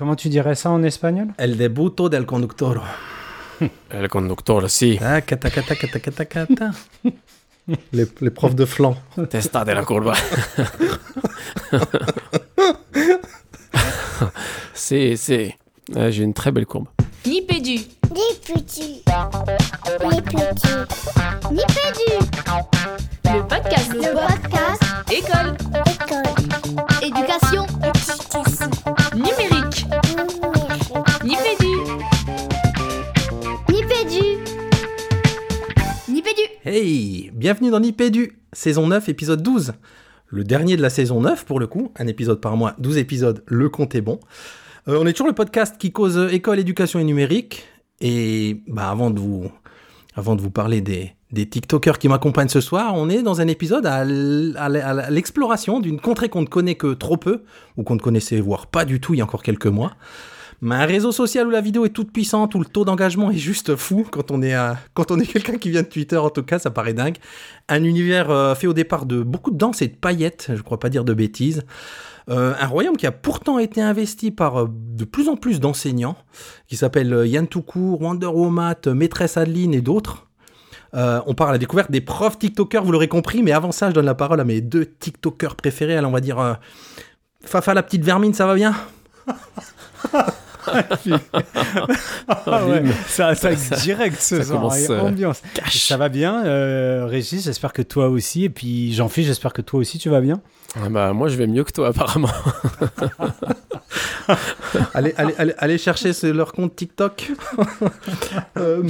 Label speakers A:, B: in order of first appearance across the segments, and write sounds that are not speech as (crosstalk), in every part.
A: Comment tu dirais ça en espagnol?
B: El debuto del conductor.
C: El conductor, si.
B: Ah, cata, cata, cata, cata, cata. les, les profs de flanc.
C: Testa de la curva. c'est, c'est. Ouais, J'ai une très belle courbe.
D: Nipédu.
E: Les petits. Les petits.
D: Nipédu. Le podcast.
E: Le podcast.
D: École.
E: École.
D: Éducation.
B: Hey, bienvenue dans Nipédu, saison 9, épisode 12. Le dernier de la saison 9 pour le coup, un épisode par mois, 12 épisodes, le compte est bon. Euh, on est toujours le podcast qui cause euh, école, éducation et numérique. Et bah, avant, de vous, avant de vous parler des, des TikTokers qui m'accompagnent ce soir, on est dans un épisode à, l'exploration d'une contrée qu'on ne connaît que trop peu, ou qu'on ne connaissait voire pas du tout il y a encore quelques mois. Mais un réseau social où la vidéo est toute puissante, où le taux d'engagement est juste fou, quand on est, quelqu'un qui vient de Twitter, en tout cas, ça paraît dingue. Un univers euh, fait au départ de beaucoup de danse et de paillettes, je crois pas dire de bêtises. Euh, un royaume qui a pourtant été investi par euh, de plus en plus d'enseignants, qui s'appellent euh, Yann Wonder Woman, euh, Maîtresse Adeline et d'autres. On part à la découverte des profs TikTokers, vous l'aurez compris, mais avant ça, je donne la parole à mes deux TikTokers préférés. Alors, on va dire Fafa la petite vermine, ça va bien? (laughs)
A: Ah ouais, ça attaque direct ce
C: ça
A: et
C: euh,
A: ambiance. Ça va bien, euh, Régis J'espère que toi aussi. Et puis Jean-Philippe, j'espère que toi aussi tu vas bien.
C: Ah bah, moi, je vais mieux que toi, apparemment. (laughs)
B: allez, allez, allez, allez chercher ce- leur compte TikTok. (laughs) Euh,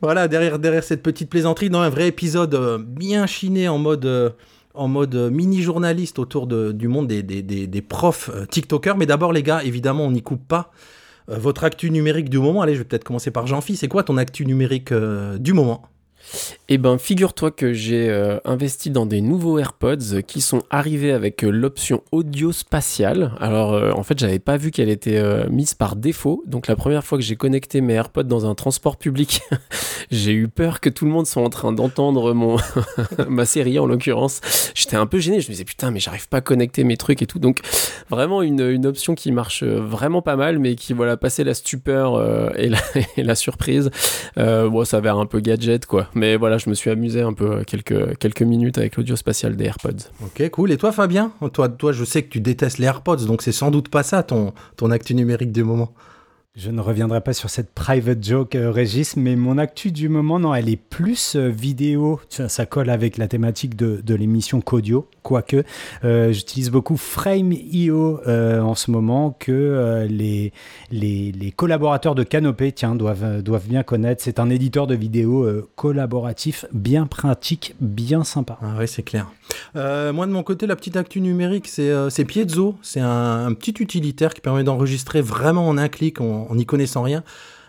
B: voilà, derrière, derrière cette petite plaisanterie, dans un vrai épisode euh, bien chiné en mode, euh, en mode euh, mini-journaliste autour du monde des, profs euh, TikTokers. Mais d'abord, les gars, évidemment, on n'y coupe pas. Euh, votre actu numérique du moment, allez, je vais peut-être commencer par Jean-Phi. C'est quoi ton actu numérique du moment?
C: Eh ben, figure-toi que j'ai euh, investi dans des nouveaux AirPods qui sont arrivés avec euh, l'option audio spatiale. Alors, euh, en fait, j'avais pas vu qu'elle était mise par défaut. Donc, la première fois que j'ai connecté mes AirPods dans un transport public, (laughs) j'ai eu peur que tout le monde soit en train d'entendre mon (laughs) ma série en l'occurrence. J'étais un peu gêné. Je me disais putain, mais j'arrive pas à connecter mes trucs et tout. Donc, vraiment une, option qui marche vraiment pas mal, mais qui voilà passé la stupeur (laughs) et, la, surprise. Bon, ça avait un peu gadget quoi. Mais voilà, je me suis amusé un peu euh, quelques, quelques minutes avec l'audio spatial des AirPods.
B: Ok, cool. Et toi, Fabien? Toi, toi, je sais que tu détestes les AirPods, donc c'est sans doute pas ça ton, ton actu numérique du moment.
A: Je ne reviendrai pas sur cette private joke, euh, Régis, mais mon actu du moment, non, elle est plus euh, vidéo. Ça, colle avec la thématique de, l'émission qu'audio, quoique. Euh, J'utilise beaucoup Frame.io en ce moment, que les, les, collaborateurs de Canopé, tiens, doivent, doivent bien connaître. C'est un éditeur de vidéos collaboratif, bien pratique, bien sympa.
B: Ah oui, c'est clair. Moi, de mon côté, la petite actu numérique, c'est Piezo. C'est un, petit utilitaire qui permet d'enregistrer vraiment en un clic, en n'y connaissant rien,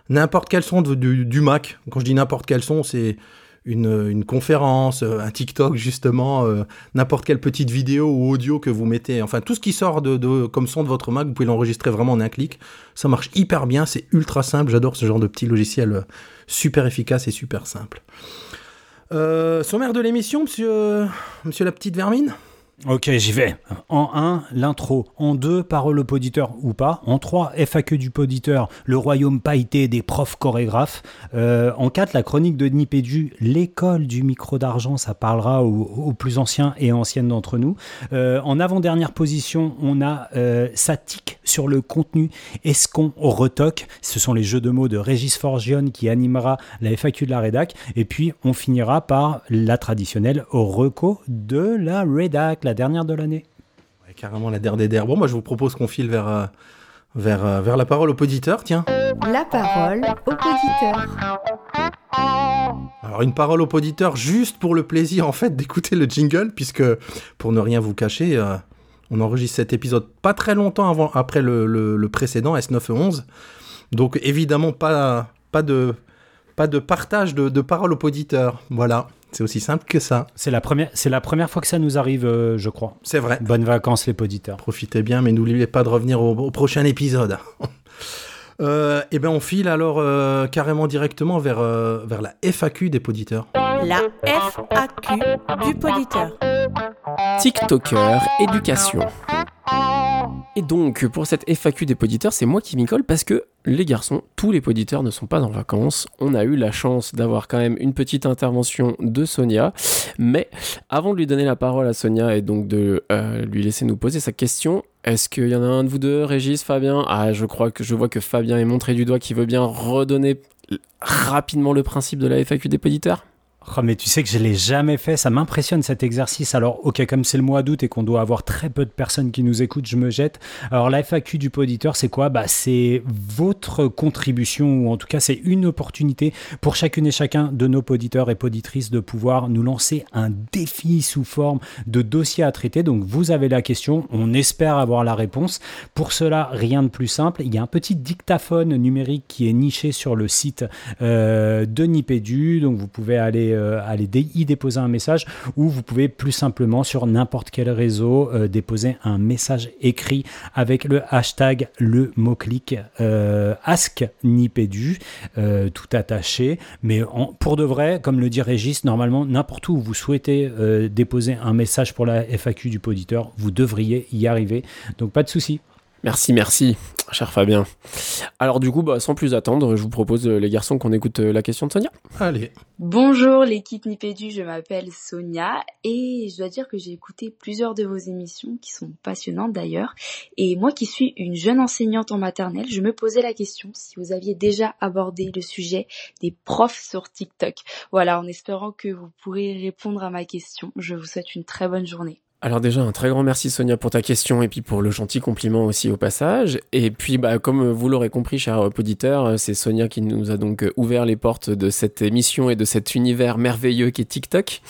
B: n'importe quel son du, Mac. Quand je dis n'importe quel son, c'est une, conférence, euh, un TikTok, justement, euh, n'importe quelle petite vidéo ou audio que vous mettez. Enfin, tout ce qui sort de, comme son de votre Mac, vous pouvez l'enregistrer vraiment en un clic. Ça marche hyper bien, c'est ultra simple. J'adore ce genre de petit logiciel euh, super efficace et super simple. Euh, sommaire de l'émission, monsieur la petite vermine?
A: Ok, j'y vais. En 1, l'intro. En 2, parole au poditeur ou pas. En 3, FAQ du poditeur, le royaume pailleté des profs chorégraphes. Euh, en 4, la chronique de Nipédu, l'école du micro d'argent, ça parlera aux, plus anciens et anciennes d'entre nous. Euh, en avant-dernière position, on a euh, sa tic sur le contenu. Est-ce qu'on retoque? Ce sont les jeux de mots de Régis Forgione qui animera la FAQ de la rédac. Et puis, on finira par la traditionnelle reco de la rédac, la dernière de l'année.
B: Ouais, Carrément la der des der. Bon, moi je vous propose qu'on file vers, euh, vers, euh, vers la parole au poditeur, tiens.
D: La parole au poditeur.
B: Alors une parole au poditeur juste pour le plaisir en fait d'écouter le jingle, puisque pour ne rien vous cacher, euh, on enregistre cet épisode pas très longtemps avant, après le, le- le précédent, S911. Donc évidemment pas, pas, de, pas de partage de, de parole au poditeur. Voilà, c'est aussi simple que ça.
A: C'est la première, c'est la première fois que ça nous arrive, euh, je crois.
B: C'est vrai.
A: Bonnes vacances les poditeurs.
B: Profitez bien, mais n'oubliez pas de revenir au, au prochain épisode. (laughs) Euh, et ben on file alors euh, carrément directement vers, euh, vers la FAQ des poditeurs.
F: La FAQ du poditeur.
C: TikToker éducation. Et donc, pour cette FAQ des poditeurs, c'est moi qui m'y colle parce que les garçons, tous les poditeurs ne sont pas en vacances. On a eu la chance d'avoir quand même une petite intervention de Sonia. Mais avant de lui donner la parole à Sonia et donc de euh, lui laisser nous poser sa question, est-ce qu'il y en a un de vous deux, Régis, Fabien? Ah, je crois que je vois que Fabien est montré du doigt qui veut bien redonner rapidement le principe de la FAQ des poditeurs
A: Mais tu sais que je l'ai jamais fait, ça m'impressionne cet exercice. Alors, ok, comme c'est le mois d'août et qu'on doit avoir très peu de personnes qui nous écoutent, je me jette. Alors, la FAQ du poditeur, c'est quoi? Bah, C'est votre contribution, ou en tout cas, c'est une opportunité pour chacune et chacun de nos poditeurs et poditrices de pouvoir nous lancer un défi sous forme de dossier à traiter. Donc, vous avez la question, on espère avoir la réponse. Pour cela, rien de plus simple. Il y a un petit dictaphone numérique qui est niché sur le site euh, de Nipédu. Donc, vous pouvez aller euh, aller dé- y déposer un message ou vous pouvez plus simplement sur n'importe quel réseau euh, déposer un message écrit avec le hashtag le mot-clic euh, AskNipédu, tout attaché. Mais pour de vrai, comme le dit Régis, normalement, n'importe où vous souhaitez déposer un message pour la FAQ du poditeur, vous devriez y arriver. Donc pas de souci.
C: Merci, merci, cher Fabien. Alors du coup, bah, sans plus attendre, je vous propose, euh, les garçons, qu'on écoute euh, la question de Sonia.
B: Allez.
F: Bonjour l'équipe Nipédu, je m'appelle Sonia et je dois dire que j'ai écouté plusieurs de vos émissions qui sont passionnantes d'ailleurs. Et moi qui suis une jeune enseignante en maternelle, je me posais la question si vous aviez déjà abordé le sujet des profs sur TikTok. Voilà, en espérant que vous pourrez répondre à ma question. Je vous souhaite une très bonne journée.
C: Alors déjà, un très grand merci Sonia pour ta question et puis pour le gentil compliment aussi au passage. Et puis, bah, comme vous l'aurez compris, cher auditeur, c'est Sonia qui nous a donc ouvert les portes de cette émission et de cet univers merveilleux qui est TikTok.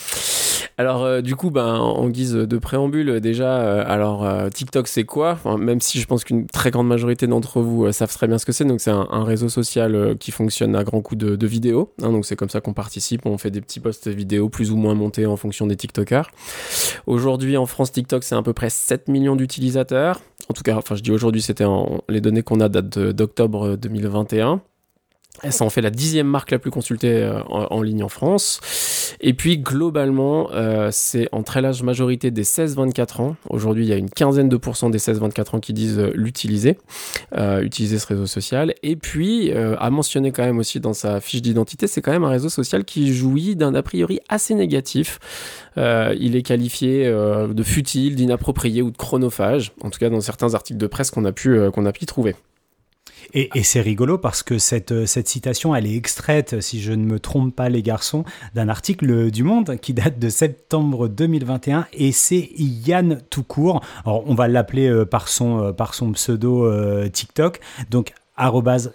C: Alors euh, du coup, ben, en guise de préambule, déjà, euh, alors euh, TikTok c'est quoi? Même si je pense qu'une très grande majorité d'entre vous savent très bien ce que c'est. Donc c'est un, réseau social qui fonctionne à grands coups de, vidéos. hein. donc c'est comme ça qu'on participe. On fait des petits posts vidéo plus ou moins montés en fonction des TikTokers. Aujourd'hui en France, TikTok c'est à peu près 7 millions d'utilisateurs. En tout cas, enfin je dis aujourd'hui, c'était les données qu'on a datent d'octobre 2021. Et ça en fait la dixième marque la plus consultée euh, en, ligne en France. Et puis globalement, euh, c'est en très large majorité des 16-24 ans. Aujourd'hui, il y a une quinzaine de pourcents des 16-24 ans qui disent euh, l'utiliser, euh, utiliser ce réseau social. Et puis, euh, à mentionner quand même aussi dans sa fiche d'identité, c'est quand même un réseau social qui jouit d'un a priori assez négatif. Il est qualifié de futile, d'inapproprié ou de chronophage, en tout cas dans certains articles de presse qu'on a pu, qu'on a pu trouver.
A: Et, c'est rigolo parce que cette, euh, cette citation, elle est extraite, si je ne me trompe pas les garçons, d'un article du Monde qui date de septembre 2021 et c'est Yann Toucourt. Alors on va l'appeler euh, par, son, euh, par son pseudo TikTok. Donc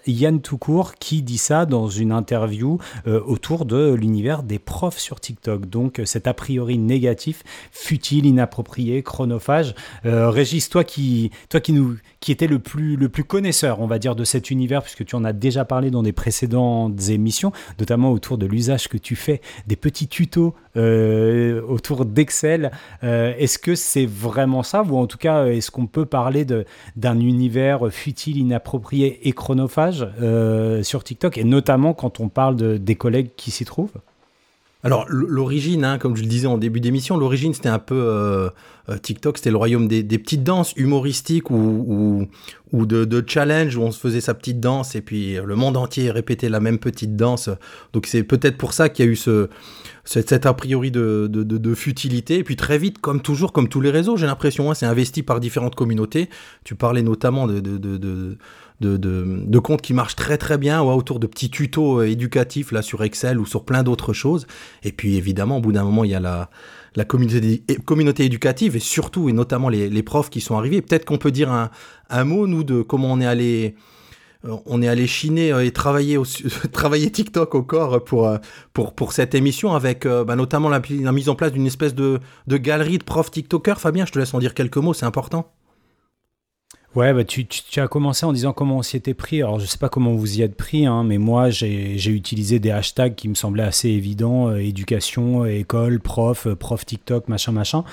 A: Yann Toucourt qui dit ça dans une interview autour de l'univers des profs sur TikTok. Donc cet a priori négatif, futile, inapproprié, chronophage. Régis, toi toi qui nous, qui était le plus, connaisseur, on va dire, de cet univers, puisque tu en as déjà parlé dans des précédentes émissions, notamment autour de l'usage que tu fais des petits tutos euh, autour d'Excel. Euh, est-ce que c'est vraiment ça, ou en tout cas, est-ce qu'on peut parler d'un univers futile, inapproprié et chronophage euh, sur TikTok, et notamment quand on parle de, des collègues qui s'y trouvent?
B: Alors, l'origine, hein, comme je le disais en début d'émission, l'origine, c'était un peu euh, euh, TikTok, c'était le royaume des, petites danses humoristiques ou, de, challenge où on se faisait sa petite danse et puis le monde entier répétait la même petite danse. Donc, c'est peut-être pour ça qu'il y a eu ce, cet, a priori de futilité. Et puis, très vite, comme toujours, comme tous les réseaux, j'ai l'impression, hein, c'est investi par différentes communautés. Tu parlais notamment de. De, de, de comptes qui marchent très très bien ouais, autour de petits tutos euh, éducatifs là sur Excel ou sur plein d'autres choses. Et puis évidemment, au bout d'un moment, il y a la, la communauté, communauté éducative et surtout et notamment les, les profs qui sont arrivés. Peut-être qu'on peut dire un, un mot, nous, de comment on est allé euh, on est allé chiner euh, et travailler, au, (laughs) travailler TikTok au corps pour, pour, pour cette émission avec bah, notamment la, la mise en place d'une espèce de, de galerie de profs TikTokers. Fabien, je te laisse en dire quelques mots, c'est important.
A: Ouais, bah, tu, tu- as commencé en disant comment on s'y était pris. Alors, je sais pas comment vous y êtes pris, hein, mais moi, j'ai utilisé des hashtags qui me semblaient assez évidents euh, éducation, euh, école, prof, euh, prof TikTok, machin, machin.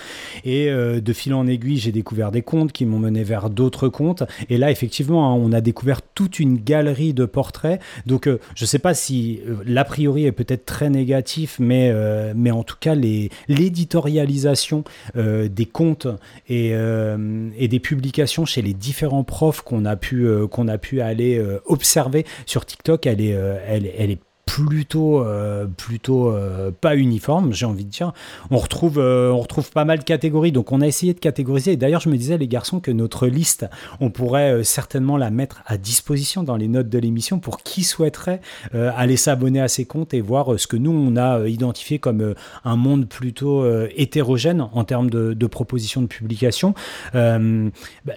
A: Et de fil en aiguille, j'ai découvert des comptes qui m'ont mené vers d'autres comptes. Et là, effectivement, hein, on a découvert toute une galerie de portraits. Donc, je sais pas si l'a priori est peut-être très négatif, mais, mais en tout cas, l'éditorialisation des comptes et, et des publications chez les différents profs qu'on a pu euh, qu'on a pu aller euh, observer sur TikTok, elle est euh, elle, elle est plutôt euh, plutôt euh, pas uniforme j'ai envie de dire on retrouve euh, on retrouve pas mal de catégories donc on a essayé de catégoriser d'ailleurs je me disais les garçons que notre liste on pourrait certainement la mettre à disposition dans les notes de l'émission pour qui souhaiterait aller s'abonner à ces comptes et voir ce que nous on a identifié comme un monde plutôt hétérogène en termes de, propositions de publication. Bah,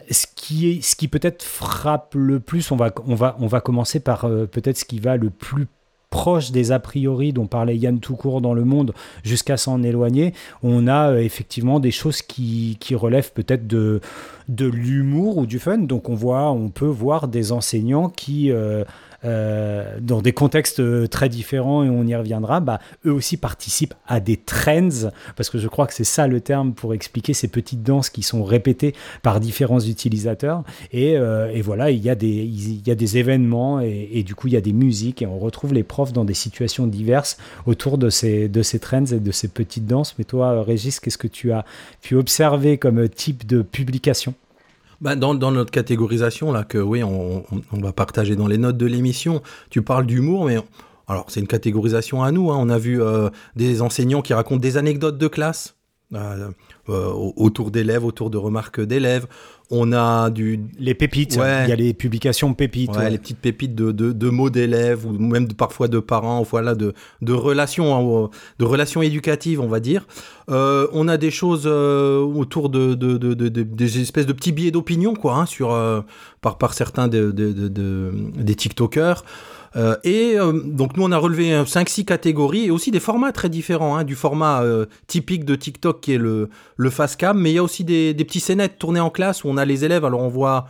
A: ce qui ce qui peut-être frappe le plus, on va, on va, on va commencer par peut-être ce qui va le plus proche des a priori dont parlait Yann tout court dans le monde jusqu'à s'en éloigner, on a euh, effectivement des choses qui, qui relèvent peut-être de, de l'humour ou du fun. Donc on voit, on peut voir des enseignants qui, euh, euh, dans des contextes euh, très différents, et on y reviendra, bah, eux aussi participent à des trends, parce que je crois que c'est ça le terme pour expliquer ces petites danses qui sont répétées par différents utilisateurs. Et, euh, voilà, il y, a des, événements, et, et du coup, il y a des musiques, et on retrouve les profs dans des situations diverses autour de ces, de ces trends et de ces petites danses. Mais toi, Régis, qu'est-ce que tu as pu observer comme type de publication?
B: Bah, dans, notre catégorisation, là, que oui, on va partager dans les notes de l'émission, tu parles d'humour, mais alors c'est une catégorisation à nous. hein. On a vu euh, des enseignants qui racontent des anecdotes de classe euh, euh, autour d'élèves, autour de remarques d'élèves. On a du,
A: Les pépites,
B: Ouais.
A: il y a les publications pépites.
B: Ouais,
A: ouais.
B: les petites pépites de, de, de mots d'élèves ou même de- parfois de parents, voilà, de, de relations, hein, de relations éducatives, on va dire. Euh, on a des choses euh, autour de, de, de, de- de- des espèces de petits billets d'opinion, quoi, hein, sur euh, par par certains de, de- de- de- des TikTokers. Euh, et euh, donc nous on a relevé 5-6 catégories et aussi des formats très différents, hein, du format euh, typique de TikTok qui est le, le cam, mais il y a aussi des, des petits scénettes tournés en classe où on a les élèves, alors on voit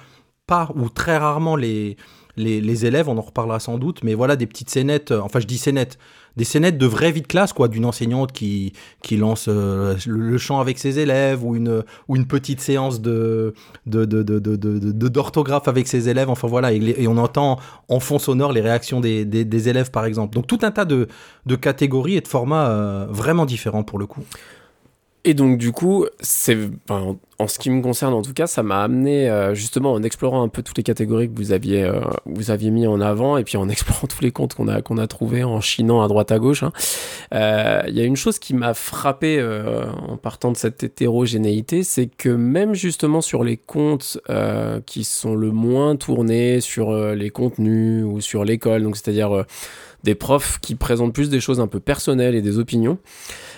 B: pas ou très rarement les, les, les élèves, on en reparlera sans doute, mais voilà des petites scénettes, euh, enfin je dis scénettes, des scénettes de vraie vie de classe, quoi, d'une enseignante qui, qui lance euh, le, chant avec ses élèves ou une, ou une petite séance de, de, de, de, d'orthographe avec ses élèves, enfin voilà, et on entend en fond sonore les réactions des, des, des élèves par exemple. Donc tout un tas de, de catégories et de formats euh, vraiment différents pour le coup.
C: Et donc du coup, c'est, enfin, en ce qui me concerne en tout cas, ça m'a amené euh, justement en explorant un peu toutes les catégories que vous aviez, euh, vous aviez mis en avant, et puis en (laughs) explorant tous les comptes qu'on a qu'on a trouvés, en chinant à droite à gauche. hein. Euh, Il y a une chose qui m'a frappé euh, en partant de cette hétérogénéité, c'est que même justement sur les comptes euh, qui sont le moins tournés sur euh, les contenus ou sur l'école, donc c'est-à-dire des profs qui présentent plus des choses un peu personnelles et des opinions.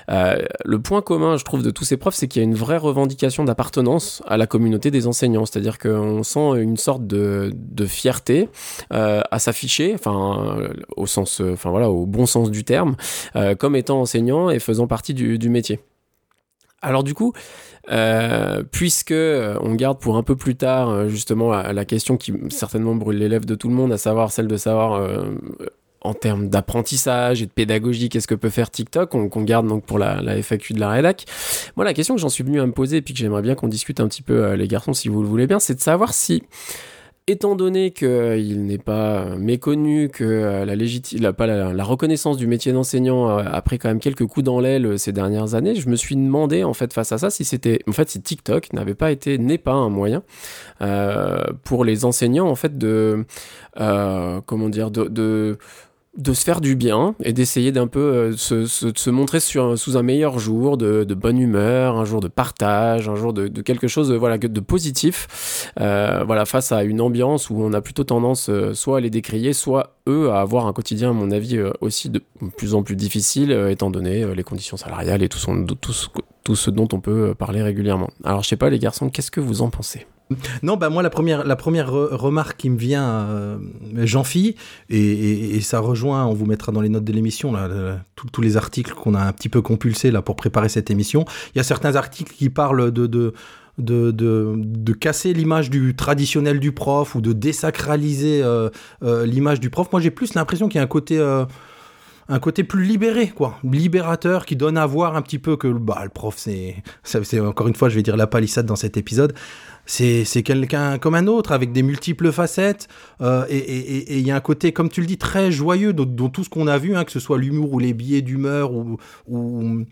C: Euh, le point commun, je trouve, de tous ces profs, c'est qu'il y a une vraie revendication d'appartenance à la communauté des enseignants. C'est-à-dire qu'on sent une sorte de, fierté euh, à s'afficher, enfin, au sens, enfin voilà, au bon sens du terme, euh, comme étant enseignant et faisant partie du, métier. Alors du coup, euh, puisque on garde pour un peu plus tard justement la, question qui certainement brûle les lèvres de tout le monde, à savoir celle de savoir en termes d'apprentissage et de pédagogie, qu'est-ce que peut faire TikTok, qu'on garde donc pour la, FAQ de la rédac. Moi, la question que j'en suis venu à me poser et puis que j'aimerais bien qu'on discute un petit peu, euh, les garçons, si vous le voulez bien, c'est de savoir si, étant donné qu'il n'est pas euh, méconnu, que euh, la, légiti- la, pas la, reconnaissance du métier d'enseignant euh, a pris quand même quelques coups dans l'aile euh, ces dernières années, je me suis demandé, en fait, face à ça, si c'était, en fait, si TikTok n'avait pas été, n'est pas un moyen euh, pour les enseignants, en fait, de, euh, comment dire, de de se faire du bien et d'essayer d'un peu euh, se, de montrer sous un meilleur jour, de, de bonne humeur, un jour de partage, un jour de, de quelque chose euh, voilà, de positif, euh, voilà, face à une ambiance où on a plutôt tendance soit à les décrier, soit eux à avoir un quotidien, à mon avis, aussi de plus en plus difficile, étant donné les conditions salariales et tout, ce, tout ce dont on peut parler régulièrement. Alors, je sais pas, les garçons, qu'est-ce que vous en pensez?
B: Non, bah moi la première, la première re- remarque qui me vient, euh, Jean-Phi, et, et- ça rejoint, on vous mettra dans les notes de l'émission tous- les articles qu'on a un petit peu compulsés là pour préparer cette émission. Il y a certains articles qui parlent de, de de, de, de casser l'image du traditionnel du prof ou de désacraliser euh, euh, l'image du prof. Moi, j'ai plus l'impression qu'il y a un côté, euh, un côté plus libéré, quoi, libérateur, qui donne à voir un petit peu que bah, le prof, c'est, c'est encore une fois, je vais dire la palissade dans cet épisode. C'est, quelqu'un comme un autre, avec des multiples facettes. euh, et il y a un côté, comme tu le dis, très joyeux dans, tout ce qu'on a vu, hein, que ce soit l'humour ou les billets d'humeur ou, euh,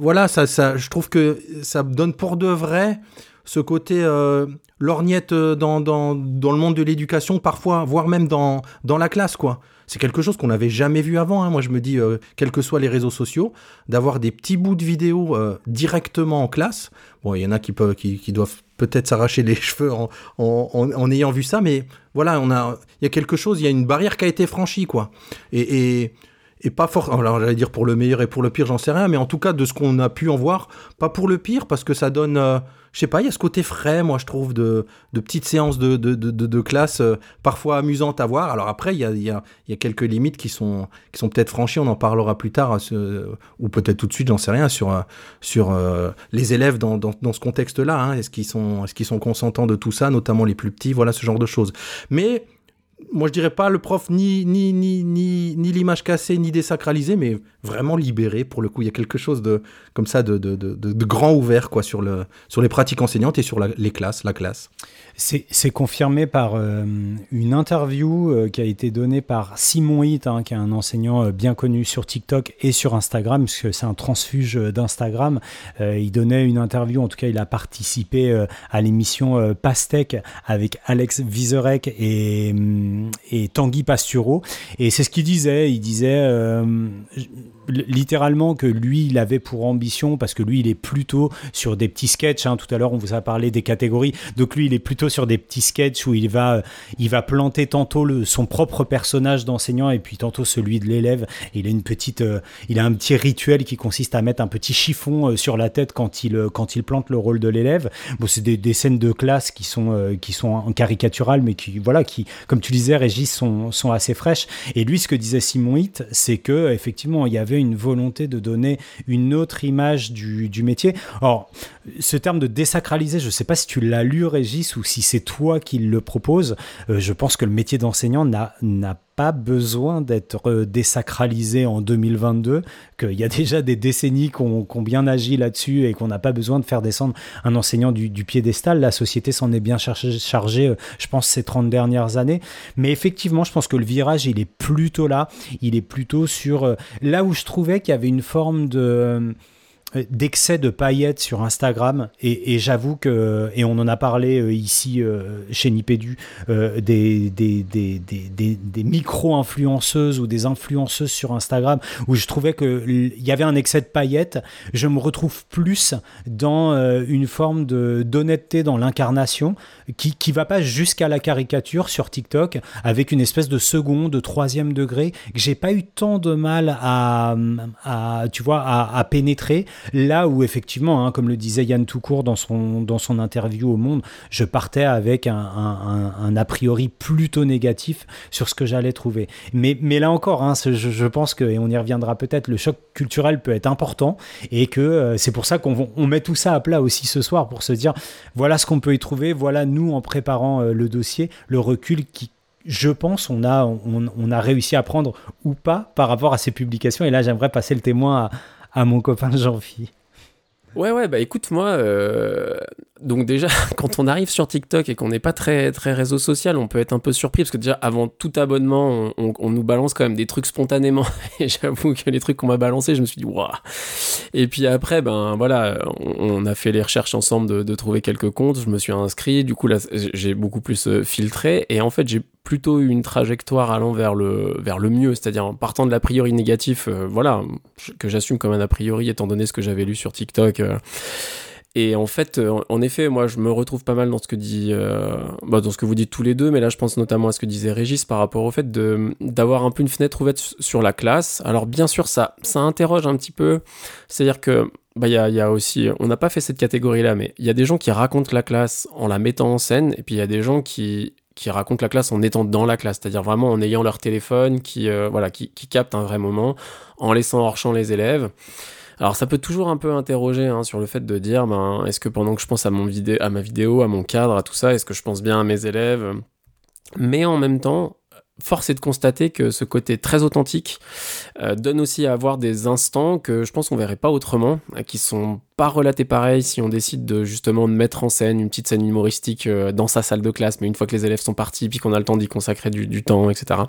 B: voilà, ça, ça, je trouve que ça donne pour de vrai ce côté euh, lorgnette dans, dans, dans le monde de l'éducation, parfois, voire même dans, dans la classe, quoi. C'est quelque chose qu'on n'avait jamais vu avant. hein. Moi, je me dis, euh, quels que soient les réseaux sociaux, d'avoir des petits bouts de vidéos euh, directement en classe. Bon, il y en a qui, peuvent, doivent peut-être s'arracher les (laughs) cheveux en, ayant vu ça, mais voilà, il y a quelque chose, il y a une barrière qui a été franchie, quoi. Et, et pas fort. Alors, j'allais dire pour le meilleur et pour le pire, j'en sais rien, mais en tout cas, de ce qu'on a pu en voir, pas pour le pire, parce que ça donne. euh, je sais pas, il y a ce côté frais, moi, je trouve, de, petites séances de, de, de, classe, euh, parfois amusantes à voir. Alors après, il y a, y, y a quelques limites qui sont, qui sont peut-être franchies, on en parlera plus tard, ce- ou peut-être tout de suite, j'en sais rien, sur, euh, sur euh, les élèves dans, dans, dans ce contexte-là. Hein. Est-ce qu'ils sont, est qu'ils sont consentants de tout ça, notamment les plus petits, voilà ce genre de choses. Mais moi, je dirais pas le prof ni, ni, ni, ni, ni l'image cassée, ni désacralisée, mais vraiment libéré. Pour le coup, il y a quelque chose de, comme ça, de, de, de, de- grand ouvert, quoi, sur, le, sur les pratiques enseignantes et sur les classes, la classe.
A: C'est confirmé par euh, une interview euh, qui a été donnée par Simon Hitt, hein, qui est un enseignant euh, bien connu sur TikTok et sur Instagram, puisque c'est un transfuge d'Instagram. Il donnait une interview, en tout cas, il a participé à l'émission Pastèque avec Alex Vizorek et, hum, et Tanguy Pastureau. Et c'est ce qu'il disait. Il disait euh, littéralement que lui, il avait pour ambition, parce que lui, il est plutôt sur des petits sketchs. hein. Tout à l'heure, on vous a parlé des catégories. Donc lui, il est plutôt sur des petits sketchs où il va, il va planter tantôt le, son propre personnage d'enseignant et puis tantôt celui de l'élève. Il a une petite, euh, il a un petit rituel qui consiste à mettre un petit chiffon euh, sur la tête quand il, euh, quand il plante le rôle de l'élève. Bon, c'est des, des scènes de classe qui sont, euh, qui sont en mais qui, voilà, qui, comme tu disais, Régis, sont, sont assez fraîches. Et lui, ce que disait Simon Hitt, c'est que effectivement, il y avait une volonté de donner une autre image du, métier. Or, ce terme de désacraliser, je ne sais pas si tu l'as lu, Régis, ou si c'est toi qui le propose. Euh, je pense que le métier d'enseignant n'a n'a pas besoin d'être euh, désacralisé en 2022, qu'il y a déjà des décennies qu'on qu'on bien agi là-dessus et qu'on n'a pas besoin de faire descendre un enseignant du, du piédestal. La société s'en est bien chargée, chargée, euh, je pense, ces 30 dernières années. Mais effectivement, je pense que le virage, il est plutôt là. Il est plutôt sur euh, là où je trouvais qu'il y avait une forme de d'excès de paillettes sur Instagram. Et, et j'avoue que et on en a parlé euh, ici euh, chez Nipédu euh, des, des, des, des, des, micro-influenceuses ou des influenceuses sur Instagram où je trouvais qu'il y avait un excès de paillettes. Je me retrouve plus dans euh, une forme de d'honnêteté dans l'incarnation qui qui va pas jusqu'à la caricature sur TikTok avec une espèce de second de troisième degré que j'ai pas eu tant de mal à, à tu vois à, à pénétrer Là où effectivement, hein, comme le disait Yann Toucourt dans son, dans son interview au Monde, je partais avec un, a priori plutôt négatif sur ce que j'allais trouver. Mais, mais là encore, hein, je pense que, et on y reviendra peut-être, le choc culturel peut être important et que euh, c'est pour ça qu'on on met tout ça à plat aussi ce soir pour se dire voilà ce qu'on peut y trouver, voilà nous en préparant euh, le dossier, le recul qui je pense, on a, on, on a réussi à prendre ou pas par rapport à ces publications. Et là, j'aimerais passer le témoin à, à mon copain (laughs) Jean-Phi.
C: Ouais, ouais, bah écoute, moi, euh, donc déjà, (laughs) quand on arrive sur TikTok et qu'on n'est pas très, très réseau social, on peut être un peu surpris parce que déjà, avant tout abonnement, on, on- nous balance quand même des trucs spontanément. (laughs) Et j'avoue que les trucs qu'on m'a balancés, je me suis dit, waouh. Et puis après, ben voilà, on, on a fait les recherches ensemble de, de trouver quelques comptes. Je me suis inscrit. Du coup, là, j'ai beaucoup plus euh, filtré. Et en fait, j'ai plutôt une trajectoire allant vers le, vers le mieux, c'est-à-dire en partant de l'a priori négatif, euh, voilà, que j'assume comme un a priori étant donné ce que j'avais lu sur TikTok. euh, et en fait, euh, en effet, moi, je me retrouve pas mal dans ce que dit, bah, dans ce que vous dites tous les deux, mais là, je pense notamment à ce que disait Régis par rapport au fait d'avoir un peu une fenêtre ouverte sur la classe. Alors, bien sûr, ça, ça interroge un petit peu. C'est-à-dire que, bah, il y a aussi, on n'a pas fait cette catégorie-là, mais il y a des gens qui racontent la classe en la mettant en scène, et puis il y a des gens qui qui racontent la classe en étant dans la classe, c'est-à-dire vraiment en ayant leur téléphone, qui euh, voilà, qui, captent un vrai moment, en laissant hors champ les élèves. Alors ça peut toujours un peu interroger hein, sur le fait de dire, ben, est-ce que pendant que je pense à, mon vidéo, à ma vidéo, à mon cadre, à tout ça, est-ce que je pense bien à mes élèves? Mais en même temps, force est de constater que ce côté très authentique euh, donne aussi à avoir des instants que je pense qu'on verrait pas autrement, euh, qui sont pas relatés pareil si on décide de justement de mettre en scène une petite scène humoristique euh, dans sa salle de classe, mais une fois que les élèves sont partis, puis qu'on a le temps d'y consacrer du, temps, etc.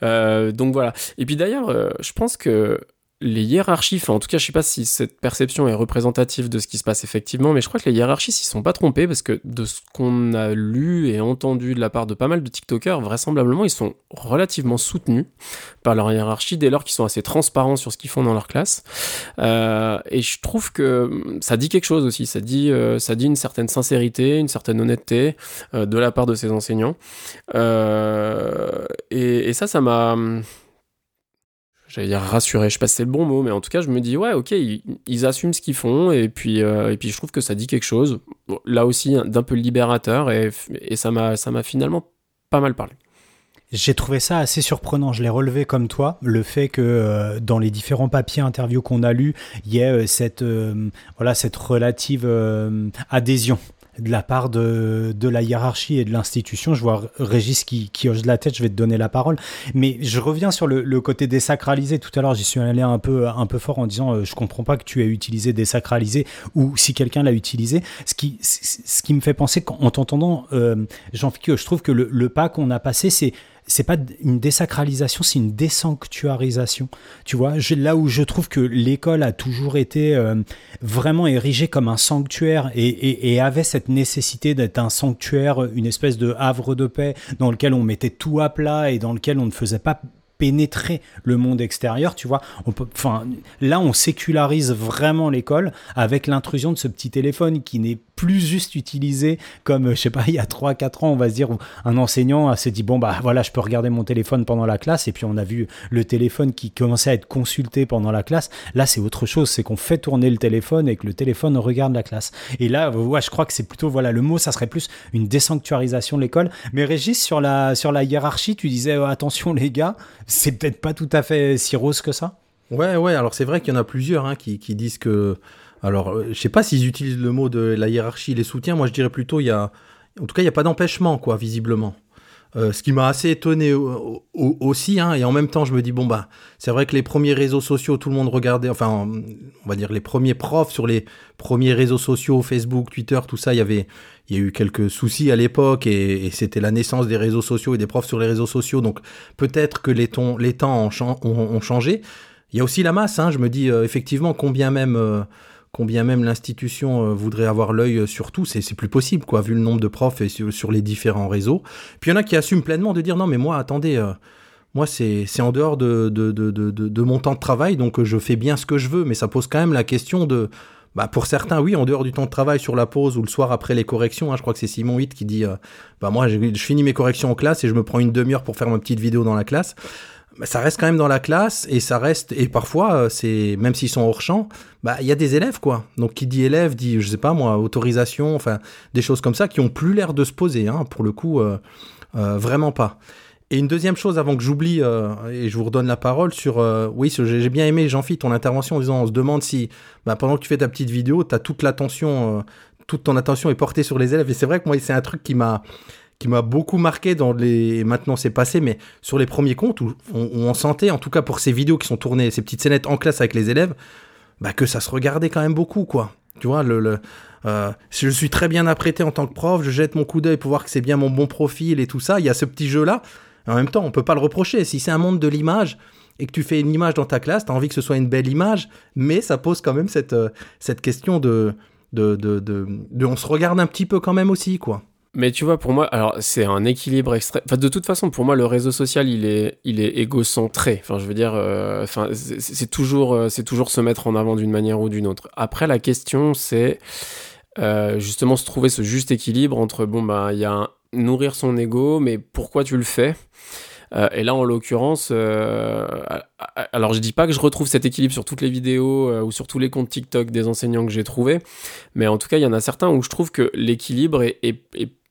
C: Donc voilà. Et puis d'ailleurs, je pense que les hiérarchies, enfin en tout cas je sais pas si cette perception est représentative de ce qui se passe effectivement, mais je crois que les hiérarchies s'y sont pas trompés parce que de ce qu'on a lu et entendu de la part de pas mal de TikTokers, vraisemblablement ils sont relativement soutenus par leur hiérarchie dès lors qu'ils sont assez transparents sur ce qu'ils font dans leur classe. Euh, et je trouve que ça dit quelque chose aussi, ça dit, euh, ça dit une certaine sincérité, une certaine honnêteté euh, de la part de ces enseignants. Et, et ça, ça m'a j'allais dire rassuré, je sais pas si c'est le bon mot, mais en tout cas, je me dis, ouais, ok, ils, ils assument ce qu'ils font, et puis, euh, et puis je trouve que ça dit quelque chose, là aussi, d'un peu libérateur, et, et ça m'a finalement pas mal parlé.
A: J'ai trouvé ça assez surprenant, je l'ai relevé comme toi, le fait que euh, dans les différents papiers interviews qu'on a lus, il y ait euh, cette, voilà, cette relative adhésion de la part de, de la hiérarchie et de l'institution. Je vois Régis qui, qui hoche de la tête, je vais te donner la parole. Mais je reviens sur le, le côté désacralisé. Tout à l'heure, j'y suis allé un peu, un peu fort en disant euh, je comprends pas que tu aies utilisé désacralisé ou si quelqu'un l'a utilisé. Ce qui, ce qui me fait penser qu'en t'entendant, euh, Jean-Philippe, je trouve que le, le pas qu'on a passé, c'est c'est pas une désacralisation, c'est une désanctuarisation. Tu vois, là où je trouve que l'école a toujours été euh, vraiment érigée comme un sanctuaire et, avait cette nécessité d'être un sanctuaire, une espèce de havre de paix dans lequel on mettait tout à plat et dans lequel on ne faisait pas pénétrer le monde extérieur, tu vois. Enfin, là, on sécularise vraiment l'école avec l'intrusion de ce petit téléphone qui n'est plus juste utilisé comme, je sais pas, (laughs) il y a 3-4 ans, on va se dire, où un enseignant s'est dit, bon, bah voilà, je peux regarder mon téléphone pendant la classe, et puis on a vu le téléphone qui commençait à être consulté pendant la classe. Là, c'est autre chose, c'est qu'on fait tourner le téléphone et que le téléphone regarde la classe. Et là, ouais, je crois que c'est plutôt, voilà, le mot, ça serait plus une désanctuarisation de l'école. Mais Régis, sur la, sur la hiérarchie, tu disais, euh, attention les gars, c'est peut-être pas tout à fait si rose que ça?
B: Ouais, ouais, alors c'est vrai qu'il y en a plusieurs hein, qui disent que. Alors, euh, je sais pas s'ils utilisent le mot de la hiérarchie, les soutiens. Moi, je dirais plutôt, il y a. En tout cas, il n'y a pas d'empêchement, quoi, visiblement. Euh, ce qui m'a assez étonné au- au- aussi, hein, et en même temps, je me dis, bon, bah, c'est vrai que les premiers réseaux sociaux, tout le monde regardait, enfin, on va dire les premiers profs sur les premiers réseaux sociaux, Facebook, Twitter, tout ça, il y avait, il y a eu quelques soucis à l'époque, et, c'était la naissance des réseaux sociaux et des profs sur les réseaux sociaux, donc peut-être que les, temps ont, chan- ont- ont changé. Il y a aussi la masse, hein, je me dis, euh, effectivement, combien même. Combien même l'institution euh, voudrait avoir l'œil sur tout, c'est plus possible, quoi, vu le nombre de profs et sur, les différents réseaux. Puis il y en a qui assument pleinement de dire non, mais moi, attendez, euh, moi, c'est en dehors de, mon temps de travail, donc euh, je fais bien ce que je veux, mais ça pose quand même la question de. Bah pour certains, oui, en dehors du temps de travail, sur la pause ou le soir après les corrections, hein, je crois que c'est Simon 8 qui dit euh, Bah moi, je finis mes corrections en classe et je me prends une demi-heure pour faire ma petite vidéo dans la classe. Ça reste quand même dans la classe et ça reste et parfois euh, c'est même s'ils sont hors champ bah il y a des élèves quoi. Donc qui dit élève dit je sais pas moi autorisation enfin des choses comme ça qui ont plus l'air de se poser hein, pour le coup euh, euh, vraiment pas. Et une deuxième chose avant que j'oublie et je vous redonne la parole sur oui j'ai bien aimé Jean-Philippe ton intervention en disant on se demande si bah, pendant que tu fais ta petite vidéo tu as toute l'attention toute ton attention est portée sur les élèves. Et c'est vrai que moi c'est un truc qui m'a qui m'a beaucoup marqué dans les maintenant c'est passé mais sur les premiers comptes où on, on sentait en tout cas pour ces vidéos qui sont tournées ces petites scénettes en classe avec les élèves bah que ça se regardait quand même beaucoup quoi. Tu vois le, le euh, je suis très bien apprêté en tant que prof je jette mon coup d'œil pour voir que c'est bien mon bon profil et tout ça. Il y a ce petit jeu là en même temps on peut pas le reprocher. Si c'est un monde de l'image et que tu fais une image dans ta classe, tu as envie que ce soit une belle image, mais ça pose quand même cette, euh, cette question de, de, de, de- On se regarde un petit peu quand même aussi, quoi.
C: Mais tu vois, pour moi, alors c'est un équilibre extrême. Enfin, de toute façon, pour moi, le réseau social, il est, il est égocentré. Enfin, je veux dire, euh, enfin, c'est toujours, euh, c'est toujours se mettre en avant d'une manière ou d'une autre. Après, la question, c'est euh, justement se trouver ce juste équilibre entre bon, bah, il y a nourrir son ego, mais pourquoi tu le fais? Et là, en l'occurrence, alors je dis pas que je retrouve cet équilibre sur toutes les vidéos ou sur tous les comptes TikTok des enseignants que j'ai trouvés, mais en tout cas, il y en a certains où je trouve que l'équilibre est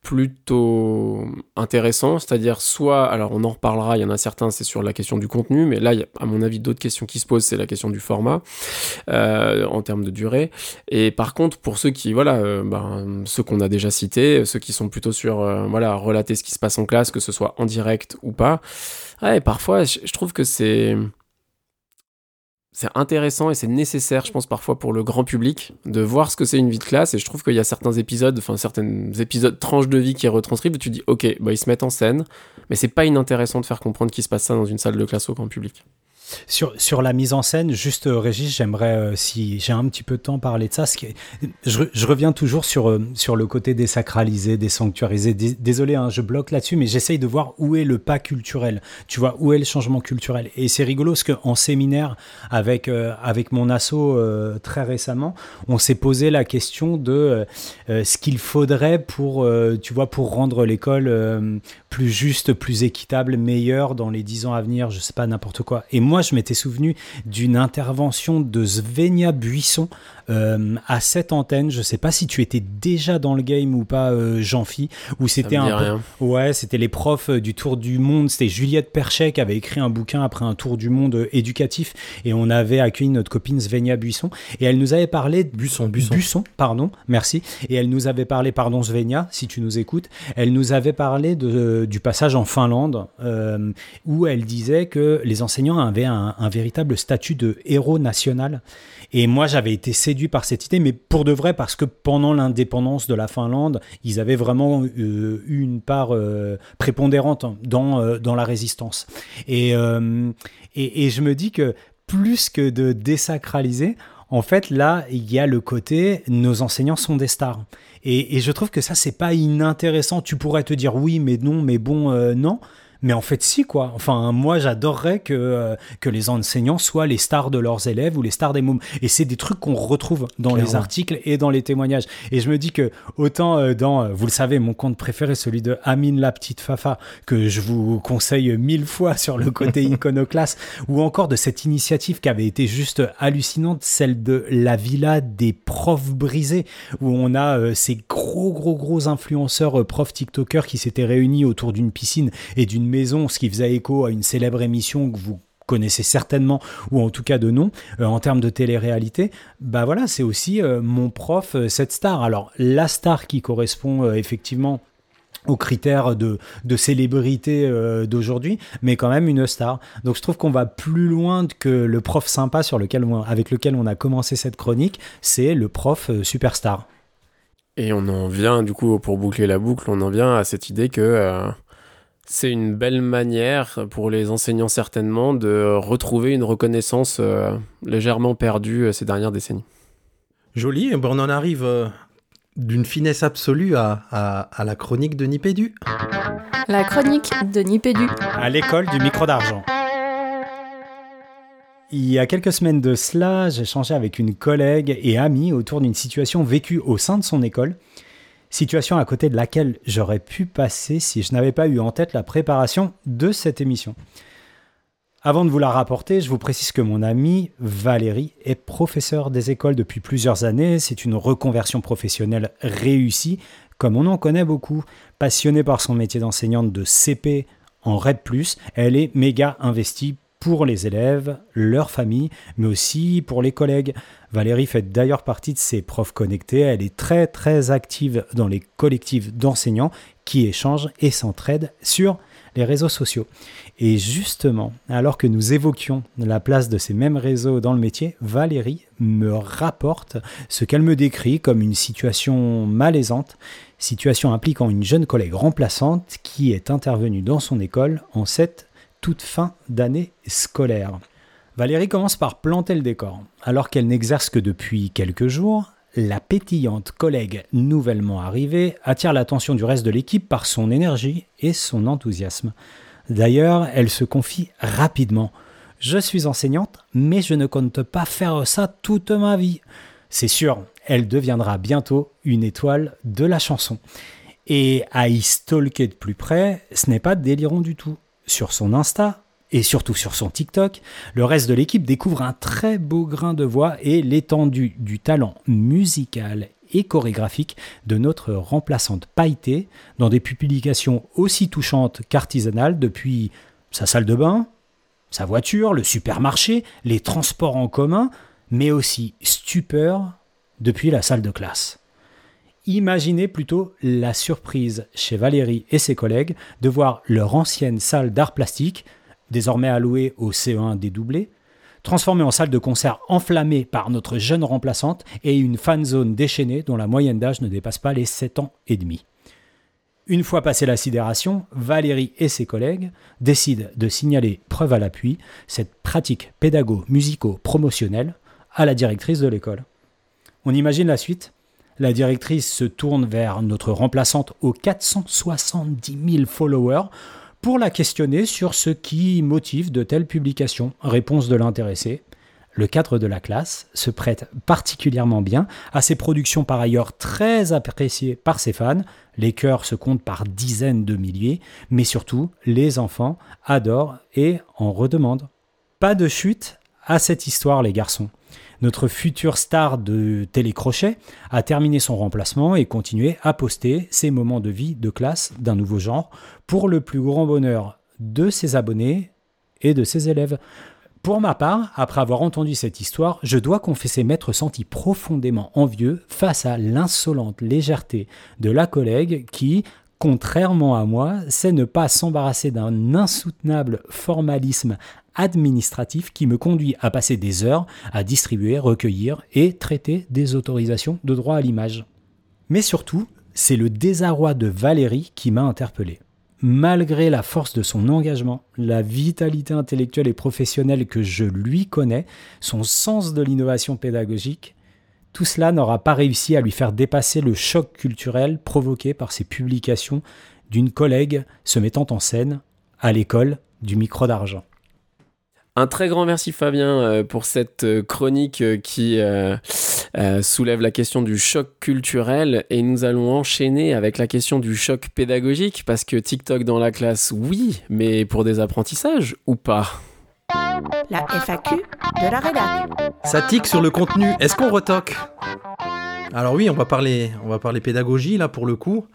C: plutôt intéressant, c'est-à-dire soit, alors on en reparlera, il y en a certains, c'est sur la question du contenu, mais là, à mon avis d'autres questions qui se posent, c'est la question du format euh, en termes de durée. Et par contre, pour ceux qui, voilà, euh, ben, ceux qu'on a déjà cités, ceux qui sont plutôt sur, euh, voilà, relater ce qui se passe en classe, que ce soit en direct ou pas, ouais, parfois, je trouve que c'est c'est intéressant et c'est nécessaire, je pense, parfois pour le grand public de voir ce que c'est une vie de classe. Et je trouve qu'il y a certains épisodes, enfin, certains épisodes tranches de vie qui est retranscrite où tu dis, ok, bah, ils se mettent en scène, mais c'est pas inintéressant de faire comprendre qu'il se passe ça dans une salle de classe au grand public.
A: Sur, la mise en scène, juste euh, Régis, j'aimerais, euh, si j'ai un petit peu de temps, parler de ça. Je, re- je reviens toujours sur, euh, sur le côté désacralisé, désanctuarisé. Dés- Désolé, hein, je bloque là-dessus, mais j'essaye de voir où est le pas culturel. Tu vois, où est le changement culturel? Et c'est rigolo parce qu'en séminaire, avec, avec mon asso très récemment, on s'est posé la question de ce qu'il faudrait pour, tu vois, pour rendre l'école plus juste, plus équitable, meilleure dans les dix ans à venir, je sais pas, n'importe quoi. Et moi, je m'étais souvenu d'une intervention de Svenja Buisson euh, à cette antenne. Je sais pas si tu étais déjà dans le game ou pas, euh, Jean-Phi, où c'était un peu-
C: rien.
A: Ouais, c'était les profs euh, du Tour du Monde. C'était Juliette Perchet qui avait écrit un bouquin après un Tour du Monde éducatif. Et on avait accueilli notre copine Svenja Buisson. Et elle nous avait parlé de
B: Buisson, Buisson.
A: Buisson, pardon, merci. Et elle nous avait parlé, pardon Svenja, si tu nous écoutes, elle nous avait parlé de, du passage en Finlande, euh, où elle disait que les enseignants avaient un, un véritable statut de héros national. Et moi, j'avais été séduit par cette idée, mais pour de vrai, parce que pendant l'indépendance de la Finlande, ils avaient vraiment euh, eu une part euh, prépondérante dans, euh, dans la résistance. Et, et, et je me dis que plus que de désacraliser, en fait, là, il y a le côté nos enseignants sont des stars. Et, et je trouve que ça, c'est pas inintéressant. Tu pourrais te dire oui, mais non, mais bon, non. Mais en fait, si, quoi. Enfin, moi, j'adorerais que, euh, que les enseignants soient les stars de leurs élèves ou les stars des mômes. Et c'est des trucs qu'on retrouve dans les articles et dans les témoignages. Et je me dis que, autant euh, dans, euh, vous le savez, mon compte préféré, celui de Amine la petite Fafa, que je vous conseille mille fois sur le côté (laughs) iconoclaste, ou encore de cette initiative qui avait été juste hallucinante, celle de la villa des profs brisés, où on a euh, ces gros, gros, gros influenceurs profs TikTokers qui s'étaient réunis autour d'une piscine et d'une maison, ce qui faisait écho à une célèbre émission que vous connaissez certainement, ou en tout cas de nom, euh, en termes de télé-réalité, bah voilà, c'est aussi euh, mon prof, euh, cette star. Alors, la star qui correspond effectivement aux critères de, de célébrité d'aujourd'hui, mais quand même une star. Donc je trouve qu'on va plus loin que le prof sympa sur lequel avec lequel on a commencé cette chronique, c'est le prof superstar.
C: Et on en vient, du coup, pour boucler la boucle, on en vient à cette idée que c'est une belle manière pour les enseignants certainement de retrouver une reconnaissance euh, légèrement perdue euh, ces dernières décennies.
B: Joli, et ben on en arrive euh, d'une finesse absolue à, à- à la chronique de Nipédu.
D: La chronique de Nipédu.
A: À l'école du micro d'argent. Il y a quelques semaines de cela, j'échangeais avec une collègue et amie autour d'une situation vécue au sein de son école, situation à côté de laquelle j'aurais pu passer si je n'avais pas eu en tête la préparation de cette émission. Avant de vous la rapporter, je vous précise que mon amie Valérie est professeure des écoles depuis plusieurs années. C'est une reconversion professionnelle réussie, comme on en connaît beaucoup. Passionnée par son métier d'enseignante de CP en RED+, elle est méga investie pour les élèves, leurs familles, mais aussi pour les collègues. Valérie fait d'ailleurs partie de ces profs connectés. Elle est très très active dans les collectifs d'enseignants qui échangent et s'entraident sur les réseaux sociaux. Et justement, alors que nous évoquions la place de ces mêmes réseaux dans le métier, Valérie me rapporte ce qu'elle me décrit comme une situation malaisante, situation impliquant une jeune collègue remplaçante qui est intervenue dans son école en cette toute fin d'année scolaire. Valérie commence par planter le décor. Alors qu'elle n'exerce que depuis quelques jours, la pétillante collègue nouvellement arrivée attire l'attention du reste de l'équipe par son énergie et son enthousiasme. D'ailleurs, elle se confie rapidement. Je suis enseignante, mais je ne compte pas faire ça toute ma vie. C'est sûr, elle deviendra bientôt une étoile de la chanson. Et à y stalker de plus près, ce n'est pas délirant du tout. Sur son Insta, et surtout sur son TikTok, le reste de l'équipe découvre un très beau grain de voix et l'étendue du talent musical et chorégraphique de notre remplaçante pailletée dans des publications aussi touchantes qu'artisanales depuis sa salle de bain, sa voiture, le supermarché, les transports en commun, mais aussi stupeur depuis la salle de classe. Imaginez plutôt la surprise chez Valérie et ses collègues de voir leur ancienne salle d'art plastique, désormais allouée au CE1 dédoublé, transformée en salle de concert enflammée par notre jeune remplaçante et une fan zone déchaînée dont la moyenne d'âge ne dépasse pas les 7 ans et demi. Une fois passée la sidération, Valérie et ses collègues décident de signaler preuve à l'appui cette pratique pédago-musico-promotionnelle à la directrice de l'école. On imagine la suite la directrice se tourne vers notre remplaçante aux 470 000 followers pour la questionner sur ce qui motive de telles publications. Réponse de l'intéressé. Le cadre de la classe se prête particulièrement bien à ces productions par ailleurs très appréciées par ses fans. Les chœurs se comptent par dizaines de milliers, mais surtout les enfants adorent et en redemandent. Pas de chute à cette histoire les garçons. Notre future star de télécrochet a terminé son remplacement et continué à poster ses moments de vie de classe d'un nouveau genre pour le plus grand bonheur de ses abonnés et de ses élèves. Pour ma part, après avoir entendu cette histoire, je dois confesser m'être senti profondément envieux face à l'insolente légèreté de la collègue qui, contrairement à moi, sait ne pas s'embarrasser d'un insoutenable formalisme administratif qui me conduit à passer des heures à distribuer, recueillir et traiter des autorisations de droit à l'image. Mais surtout, c'est le désarroi de Valérie qui m'a interpellé. Malgré la force de son engagement, la vitalité intellectuelle et professionnelle que je lui connais, son sens de l'innovation pédagogique, tout cela n'aura pas réussi à lui faire dépasser le choc culturel provoqué par ces publications d'une collègue se mettant en scène à l'école du micro d'argent.
C: Un très grand merci Fabien euh, pour cette euh, chronique euh, qui soulève la question du choc culturel et nous allons enchaîner avec la question du choc pédagogique parce que TikTok dans la classe, oui, mais pour des apprentissages ou pas?
G: La FAQ de la rédac.
B: Ça tique sur le contenu. Est-ce qu'on retoque? Alors oui, on va parler, on va parler pédagogie là pour le coup.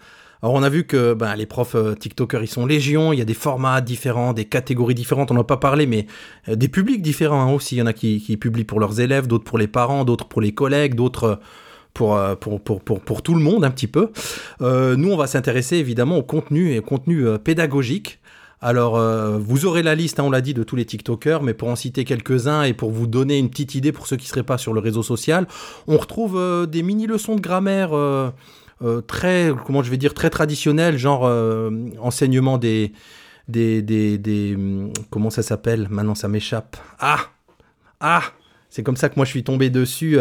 B: Alors on a vu que ben, les profs euh, TikTokers ils sont légion, il y a des formats différents, des catégories différentes, on n'a pas parlé, mais euh, des publics différents hein, aussi. Il y en a qui, publient pour leurs élèves, d'autres pour les parents, d'autres pour les collègues, d'autres euh, pour, tout le monde un petit peu. Nous on va s'intéresser évidemment au contenu et au contenu pédagogique. Alors, vous aurez la liste, hein, on l'a dit, de tous les TikTokers, mais pour en citer quelques-uns et pour vous donner une petite idée pour ceux qui ne seraient pas sur le réseau social, on retrouve des mini-leçons de grammaire très, comment je vais dire, très traditionnelles, genre enseignement des, des, des, des, hum, comment ça s'appelle? Maintenant, ça m'échappe. Ah Ah C'est comme ça que moi je suis tombé dessus.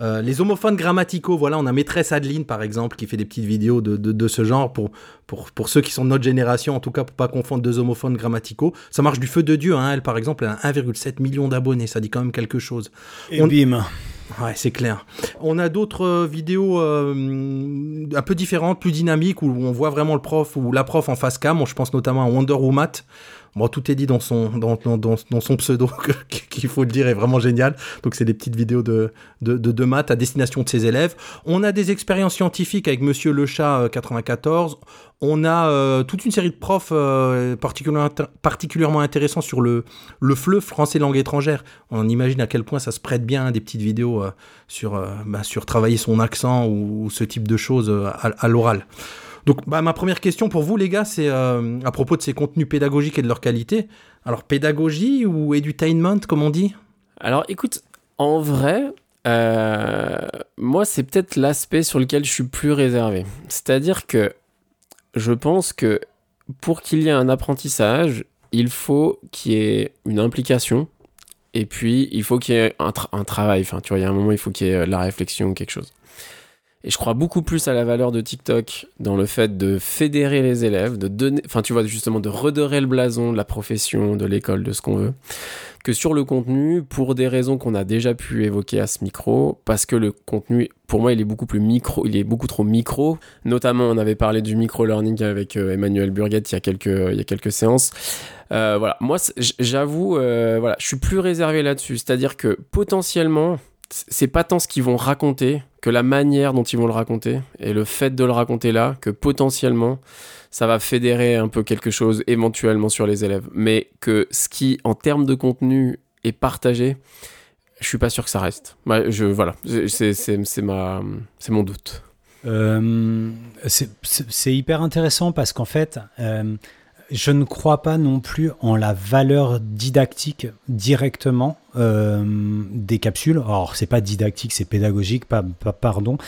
B: Euh, les homophones grammaticaux, voilà, on a Maîtresse Adeline par exemple qui fait des petites vidéos de, de, ce genre pour, pour, pour, ceux qui sont de notre génération, en tout cas pour pas confondre deux homophones grammaticaux. Ça marche du feu de Dieu, hein. elle par exemple, elle a 1,7 million d'abonnés, ça dit quand même quelque chose.
A: Et bim
B: Ouais, c'est clair. On a d'autres euh, vidéos euh, un peu différentes, plus dynamiques, où on voit vraiment le prof ou la prof en face cam. Je pense notamment à Wonder Woman, Tout est dit dans son, dans, pseudo, (laughs) qu'il faut le dire, est vraiment génial. Donc, c'est des petites vidéos de, de, maths à destination de ses élèves. On a des expériences scientifiques avec Monsieur Le Chat 94. On a euh, toute une série de profs euh, particulièrement, intéressants sur le, le français langue étrangère. On imagine à quel point ça se prête bien des petites vidéos euh, sur, bah, sur travailler son accent ou, ce type de choses à l'oral. Donc bah, ma première question pour vous les gars, c'est euh, à propos de ces contenus pédagogiques et de leur qualité. Alors pédagogie ou edutainment comme on dit?
C: Alors écoute, en vrai, euh, moi c'est peut-être l'aspect sur lequel je suis plus réservé. C'est-à-dire que je pense que pour qu'il y ait un apprentissage, il faut qu'il y ait une implication. Et puis, il faut qu'il y ait un, travail. Tu vois, il y a un moment, il faut qu'il y ait euh, la réflexion ou quelque chose. Et je crois beaucoup plus à la valeur de TikTok dans le fait de fédérer les élèves, de donner, enfin tu vois, justement de redorer le blason de la profession, de l'école, de ce qu'on veut, que sur le contenu, pour des raisons qu'on a déjà pu évoquer à ce micro, parce que le contenu, pour moi, il est beaucoup plus micro, il est beaucoup trop micro. Notamment, on avait parlé du micro-learning avec euh, Emmanuel Burguette il y a quelques, il y a quelques séances. Euh, voilà, moi, j'avoue, euh, voilà, je suis plus réservé là-dessus. C'est-à-dire que potentiellement, c'est pas tant ce qu'ils vont raconter que la manière dont ils vont le raconter et le fait de le raconter là que potentiellement ça va fédérer un peu quelque chose éventuellement sur les élèves. Mais que ce qui, en termes de contenu, est partagé, je suis pas sûr que ça reste. Ouais, je, voilà, c'est mon doute.
A: Euh, c'est hyper intéressant parce qu'en fait, euh, je ne crois pas non plus en la valeur didactique directement euh, des capsules. Alors, c'est pas didactique, c'est pédagogique, pardon.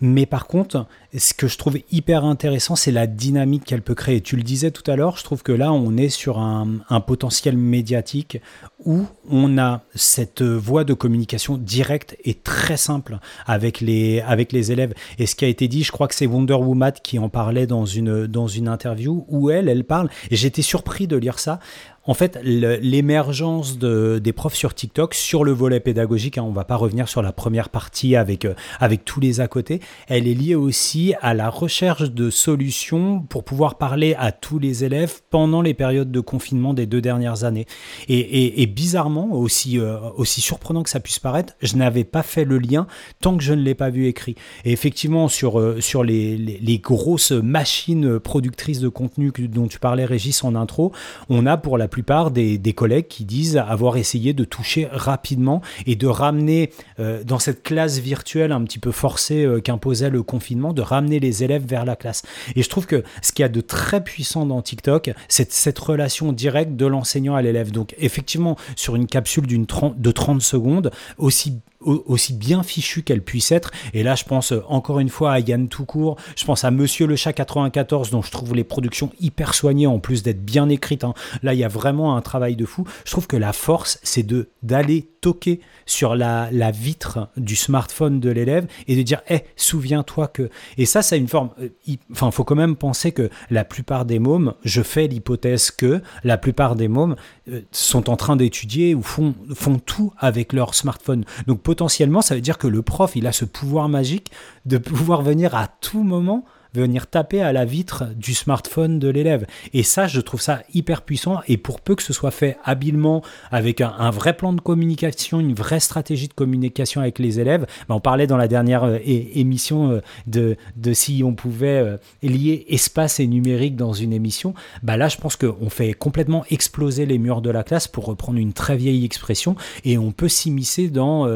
A: Mais par contre, ce que je trouve hyper intéressant, c'est la dynamique qu'elle peut créer. Tu le disais tout à l'heure, je trouve que là, on est sur un, potentiel médiatique où on a cette voie de communication directe et très simple avec les, avec les élèves. Et ce qui a été dit, je crois que c'est Wonder Woman qui en parlait dans une, dans une interview où elle, elle parle, et j'étais surpris de lire ça. En fait, l'émergence de, des profs sur TikTok, sur le volet pédagogique, hein, on va pas revenir sur la première partie avec, euh, avec tous les à côté, elle est liée aussi à la recherche de solutions pour pouvoir parler à tous les élèves pendant les périodes de confinement des deux dernières années. Et, bizarrement, aussi, euh, aussi surprenant que ça puisse paraître, je n'avais pas fait le lien tant que je ne l'ai pas vu écrit. Et effectivement, sur, euh, sur les, les- grosses machines productrices de contenu dont tu parlais, Régis, en intro, on a pour la plupart des, des collègues qui disent avoir essayé de toucher rapidement et de ramener euh, dans cette classe virtuelle un petit peu forcée qu'imposait le confinement, de ramener les élèves vers la classe. Et je trouve que ce qu'il y a de très puissant dans TikTok, c'est cette relation directe de l'enseignant à l'élève. Donc effectivement, sur une capsule d'une 30 de 30 secondes, aussi au- aussi bien fichue qu'elle puisse être. Et là, je pense euh, encore une fois à Yann Toucourt, je pense à Monsieur le Chat 94, dont je trouve les productions hyper soignées, en plus d'être bien écrites. hein. Là, il y a vraiment un travail de fou. Je trouve que la force, c'est de d'aller toquer sur la, la vitre du smartphone de l'élève et de dire, hé, souviens-toi que... Et ça, c'est une forme... euh, Enfin, faut quand même penser que la plupart des mômes, je fais l'hypothèse que la plupart des mômes euh, sont en train d'étudier ou font, font tout avec leur smartphone. Donc potentiellement, ça veut dire que le prof, il a ce pouvoir magique de pouvoir venir à tout moment venir taper à la vitre du smartphone de l'élève. Et ça, je trouve ça hyper puissant. Et pour peu que ce soit fait habilement, avec un, vrai plan de communication, une vraie stratégie de communication avec les élèves, ben, on parlait dans la dernière euh, émission euh, de, si on pouvait euh, lier espace et numérique dans une émission. Bah là, je pense qu'on fait complètement exploser les murs de la classe, pour reprendre une très vieille expression, et on peut s'immiscer dans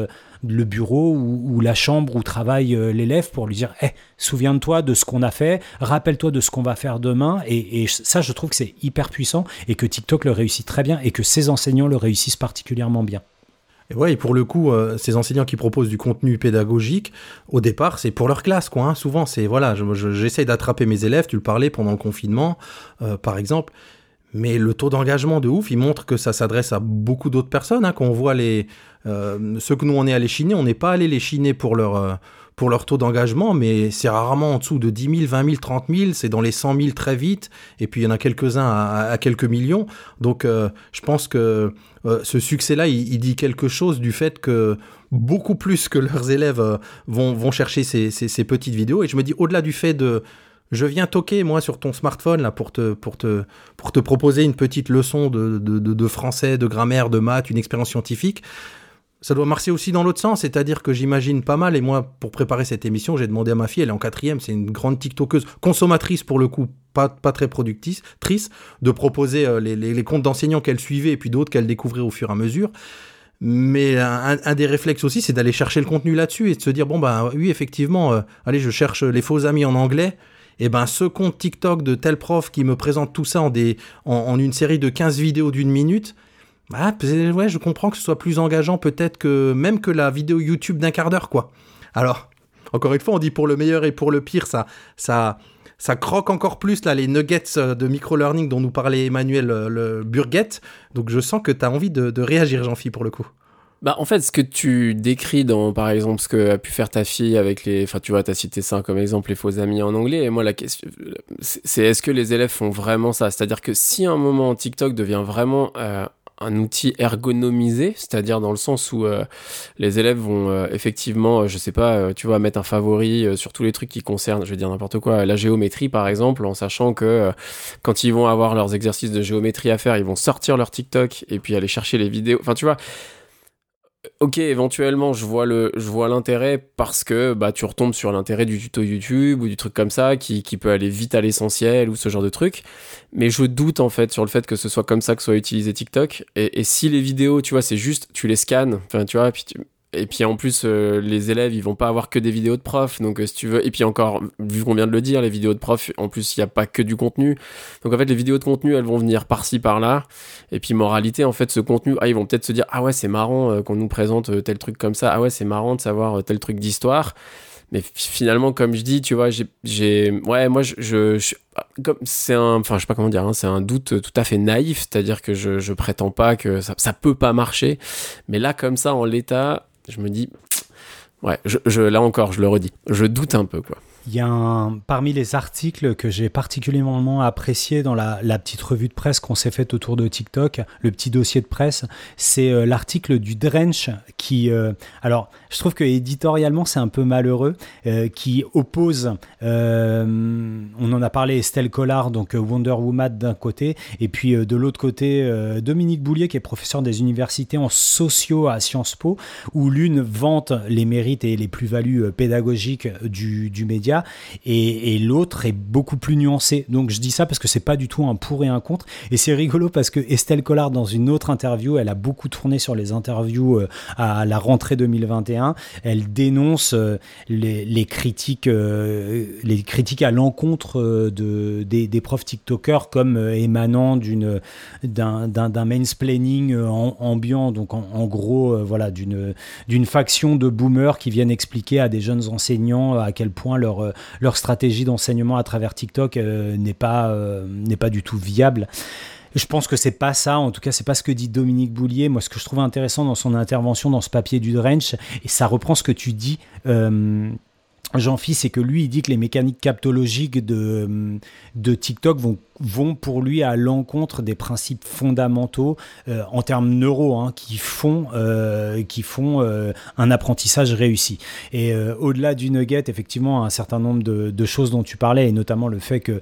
A: le bureau ou, la chambre où travaille euh, l'élève pour lui dire Eh, souviens-toi de ce qu'on a fait, rappelle-toi de ce qu'on va faire demain. Et, ça, je trouve que c'est hyper puissant et que TikTok le réussit très bien et que ses enseignants le réussissent particulièrement bien.
B: Et ouais, et pour le coup, euh, ces enseignants qui proposent du contenu pédagogique, au départ, c'est pour leur classe, quoi. hein. Souvent, c'est voilà, je- je- j'essaie d'attraper mes élèves. Tu le parlais pendant le confinement, euh, par exemple. Mais le taux d'engagement de ouf, il montre que ça s'adresse à beaucoup d'autres personnes. Hein, quand on voit les euh, ceux que nous on est allés chiner, on n'est pas allé les chiner pour leur euh, pour leur taux d'engagement, mais c'est rarement en dessous de 10 000, 20 000, 30 000. C'est dans les 100 000 très vite. Et puis il y en a quelques-uns à, quelques millions. Donc euh, je pense que ce succès-là, il, dit quelque chose du fait que beaucoup plus que leurs élèves vont, vont chercher ces- ces petites vidéos. Et je me dis, au-delà du fait de je viens toquer moi sur ton smartphone là pour te, pour te, pour te proposer une petite leçon de, de, de- français, de grammaire, de maths, une expérience scientifique. Ça doit marcher aussi dans l'autre sens, c'est-à-dire que j'imagine pas mal, et moi, pour préparer cette émission, j'ai demandé à ma fille, elle est en quatrième, c'est une grande TikTokeuse, consommatrice pour le coup, pas, pas très productrice, trice, de proposer euh, les, les- les comptes d'enseignants qu'elle suivait et puis d'autres qu'elle découvrait au fur et à mesure. Mais un, un des réflexes aussi, c'est d'aller chercher le contenu là-dessus et de se dire, bon, bah oui, effectivement, euh, allez, je cherche les faux amis en anglais. Et ben, ce compte TikTok de tel prof qui me présente tout ça en, des, en, une série de 15 vidéos d'une minute, bah, ouais, je comprends que ce soit plus engageant peut-être que même que la vidéo YouTube d'un quart d'heure, quoi. Alors, encore une fois, on dit pour le meilleur et pour le pire, ça, ça, ça croque encore plus là les nuggets euh, de micro-learning dont nous parlait Emmanuel euh, le Burguette. Donc je sens que tu as envie de, de réagir, Jean-Phi, pour le coup.
C: Bah, en fait, ce que tu décris dans, par exemple, ce que a pu faire ta fille avec les, enfin, tu vois, t'as cité ça comme exemple, les faux amis en anglais. Et moi, la question, c'est est-ce que les élèves font vraiment ça? C'est-à-dire que si un moment TikTok devient vraiment, euh, un outil ergonomisé, c'est-à-dire dans le sens où euh, les élèves vont euh, effectivement, euh, je sais pas, euh, tu vois, mettre un favori euh, sur tous les trucs qui concernent, je vais dire n'importe quoi, la géométrie par exemple, en sachant que euh, quand ils vont avoir leurs exercices de géométrie à faire, ils vont sortir leur TikTok et puis aller chercher les vidéos. Enfin, tu vois, ok, éventuellement, je vois l'intérêt parce que bah tu retombes sur l'intérêt du tuto YouTube ou du truc comme ça qui, peut aller vite à l'essentiel ou ce genre de truc. Mais je doute en fait sur le fait que ce soit comme ça que soit utilisé TikTok. Et, si les vidéos, tu vois, c'est juste, tu les scannes, enfin tu vois, puis tu- et puis en plus, euh, les élèves, ils vont pas avoir que des vidéos de profs. Donc euh, si tu veux, et puis encore, vu qu'on vient de le dire, les vidéos de profs, en plus, il y a pas que du contenu. Donc en fait, les vidéos de contenu, elles vont venir par-ci par-là. Et puis moralité, en fait, ce contenu, ah, ils vont peut-être se dire, ah ouais, c'est marrant euh, qu'on nous présente tel truc comme ça. Ah ouais, c'est marrant de savoir tel truc d'histoire. Mais fi- finalement, comme je dis, tu vois, j'ai, ouais, moi, je, je, je- comme c'est un, enfin, je sais pas comment dire, hein, c'est un doute tout à fait naïf, c'est-à-dire que je, je prétends pas que ça, ça peut pas marcher. Mais là, comme ça, en l'état, je me dis, ouais, je, je, là encore, je le redis, je doute un peu, quoi.
A: Il y a un, parmi les articles que j'ai particulièrement apprécié dans la, petite revue de presse qu'on s'est faite autour de TikTok, le petit dossier de presse, c'est euh, l'article du Drench qui, euh, alors je trouve que éditorialement c'est un peu malheureux, euh, qui oppose, on en a parlé, Estelle Collard, donc Wonder Woman d'un côté, et puis de l'autre côté Dominique Boulier qui est professeur des universités en sociaux à Sciences Po, où l'une vante les mérites et les plus-values pédagogiques du média et, l'autre est beaucoup plus nuancé. Donc je dis ça parce que c'est pas du tout un pour et un contre. Et c'est rigolo parce que Estelle Collard, dans une autre interview, elle a beaucoup tourné sur les interviews euh, à la rentrée 2021. Elle dénonce euh, les, critiques, euh, les critiques à l'encontre de, des, des profs TikTokers comme émanant d'une d'un d'un- d'un mansplaining ambiant, donc en, gros, voilà, d'une d'une faction de boomers qui viennent expliquer à des jeunes enseignants à quel point leur, euh, leur stratégie d'enseignement à travers TikTok euh, n'est pas, euh, n'est pas du tout viable. Je pense que c'est pas ça, en tout cas, c'est pas ce que dit Dominique Boulier. Moi, ce que je trouve intéressant dans son intervention dans ce papier du Drench, et ça reprend ce que tu dis, Jean-Phi, c'est que lui, il dit que les mécaniques captologiques de, TikTok vont, pour lui à l'encontre des principes fondamentaux euh, en termes neuro hein, qui font, euh, euh, un apprentissage réussi. Et au-delà du nugget, effectivement, un certain nombre de, choses dont tu parlais, et notamment le fait que,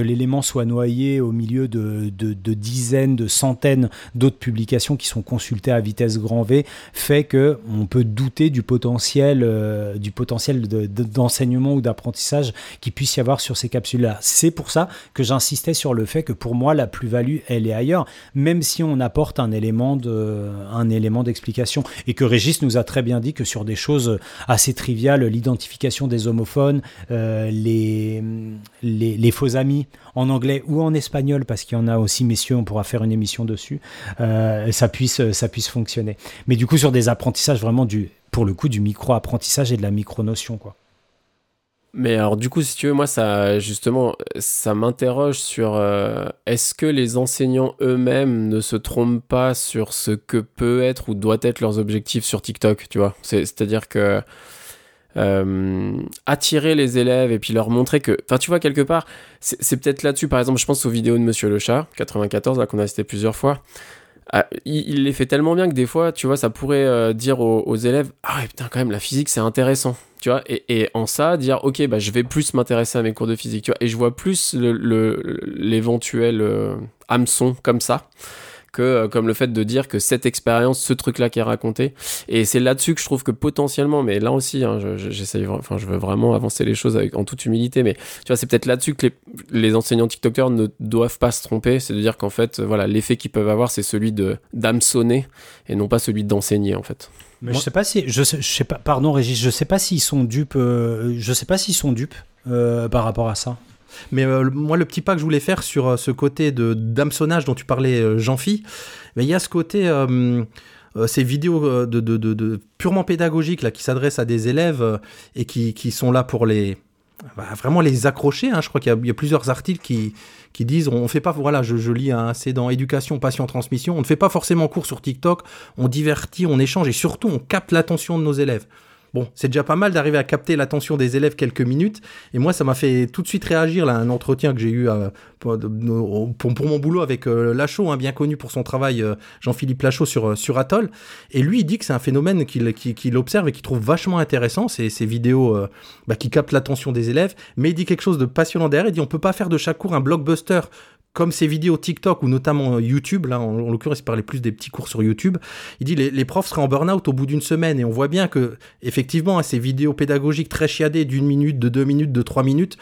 A: l'élément soit noyé au milieu de, de, dizaines, de centaines d'autres publications qui sont consultées à vitesse grand V, fait que on peut douter du potentiel, du potentiel de, d'enseignement ou d'apprentissage qui puisse y avoir sur ces capsules-là. C'est pour ça que j'insistais sur le fait que pour moi la plus-value elle est ailleurs, même si on apporte un élément élément d'explication et que Régis nous a très bien dit que sur des choses assez triviales, l'identification des homophones, euh, les, les, les faux amis en anglais ou en espagnol parce qu'il y en a aussi messieurs, on pourra faire une émission dessus, euh, ça puisse ça puisse fonctionner. Mais du coup sur des apprentissages vraiment du pour le coup du micro-apprentissage et de la micro-notion quoi.
C: Mais alors du coup, si tu veux, moi, ça justement, ça m'interroge sur euh, est-ce que les enseignants eux-mêmes ne se trompent pas sur ce que peut être ou doit être leurs objectifs sur TikTok, tu vois? C'est-à-dire que euh, attirer les élèves et puis leur montrer que, enfin, tu vois quelque part, c'est peut-être là-dessus. Par exemple, je pense aux vidéos de Monsieur le Chat, 94, là qu'on a cité plusieurs fois. Ah, il, les fait tellement bien que des fois, tu vois, ça pourrait euh, dire aux, aux, élèves Ah ouais, putain, quand même, la physique, c'est intéressant. Tu vois, et, en ça, dire Ok, bah, je vais plus m'intéresser à mes cours de physique. Tu vois, et je vois plus l'éventuel euh, hameçon comme ça que euh, comme le fait de dire que cette expérience, ce truc-là qui est raconté. Et c'est là-dessus que je trouve que potentiellement, mais là aussi, hein, j'essaye, je, enfin, je veux vraiment avancer les choses avec, en toute humilité, mais tu vois, c'est peut-être là-dessus que les, les, enseignants TikTokers ne doivent pas se tromper. C'est de dire qu'en fait, voilà, l'effet qu'ils peuvent avoir, c'est celui de d'hameçonner et non pas celui d'enseigner, en fait.
A: Mais Moi, je sais pas si, je sais, je sais pas, pardon Régis, je sais pas s'ils sont dupes, euh, je sais pas s'ils sont dupes euh, par rapport à ça.
B: Mais euh, moi, le petit pas que je voulais faire sur euh, ce côté de d'hameçonnage dont tu parlais, euh, Jean-Phi, il y a ce côté, ces vidéos de, de, de, de, purement pédagogiques là, qui s'adressent à des élèves et qui, qui, sont là pour les bah, vraiment les accrocher. Hein. Je crois qu'il y, y, a plusieurs articles qui, qui disent on fait pas, voilà, je, je lis, hein, c'est dans éducation, passion, transmission, on ne fait pas forcément cours sur TikTok, on divertit, on échange et surtout on capte l'attention de nos élèves. Bon, c'est déjà pas mal d'arriver à capter l'attention des élèves quelques minutes. Et moi, ça m'a fait tout de suite réagir là, un entretien que j'ai eu euh, pour, pour, mon boulot avec euh, Lachaud, hein, bien connu pour son travail, euh, Jean-Philippe Lachaud sur, Atoll. Et lui, il dit que c'est un phénomène qu'il qu qu observe et qu'il trouve vachement intéressant, ces, ces vidéos bah, qui captent l'attention des élèves. Mais il dit quelque chose de passionnant derrière. Il dit on peut pas faire de chaque cours un blockbuster comme ces vidéos TikTok ou notamment YouTube, là en, en l'occurrence il parlait plus des petits cours sur YouTube, il dit les, profs seraient en burn-out au bout d'une semaine et on voit bien que effectivement hein, ces vidéos pédagogiques très chiadées d'une minute, de deux minutes, de trois minutes,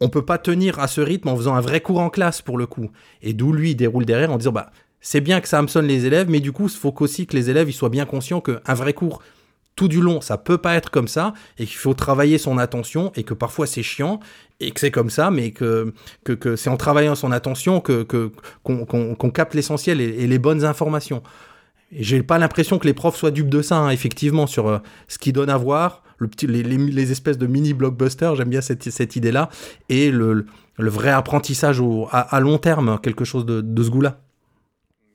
B: on peut pas tenir à ce rythme en faisant un vrai cours en classe pour le coup. Et d'où lui il déroule derrière en disant bah c'est bien que ça hameçonne les élèves, mais du coup il faut qu'aussi que les élèves ils soient bien conscients qu'un vrai cours tout du long, ça peut pas être comme ça, et qu'il faut travailler son attention, et que parfois c'est chiant, et que c'est comme ça, mais que, que, c'est en travaillant son attention que, qu'on, capte l'essentiel et, les bonnes informations. Et j'ai pas l'impression que les profs soient dupes de ça, hein, effectivement, sur euh, ce qu'ils donnent à voir, les, espèces de mini blockbusters, j'aime bien cette, cette idée-là, et le, vrai apprentissage à, à long terme, quelque chose de, de ce goût-là.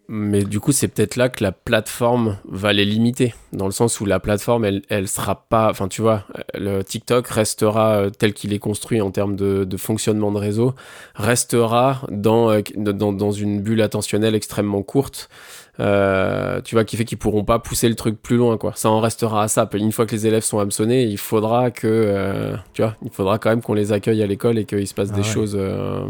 C: Mais du coup, c'est peut-être là que la plateforme va les limiter, dans le sens où la plateforme, elle, elle sera pas, enfin, tu vois, le TikTok restera euh, tel qu'il est construit en termes de, de fonctionnement de réseau, restera dans, euh, dans, dans une bulle attentionnelle extrêmement courte, euh, tu vois, qui fait qu'ils pourront pas pousser le truc plus loin, quoi. Ça en restera à ça. Une fois que les élèves sont hameçonnés, il faudra que, euh, tu vois, il faudra quand même qu'on les accueille à l'école et qu'il se passe
A: Ah
C: des
A: ouais.
C: choses, euh,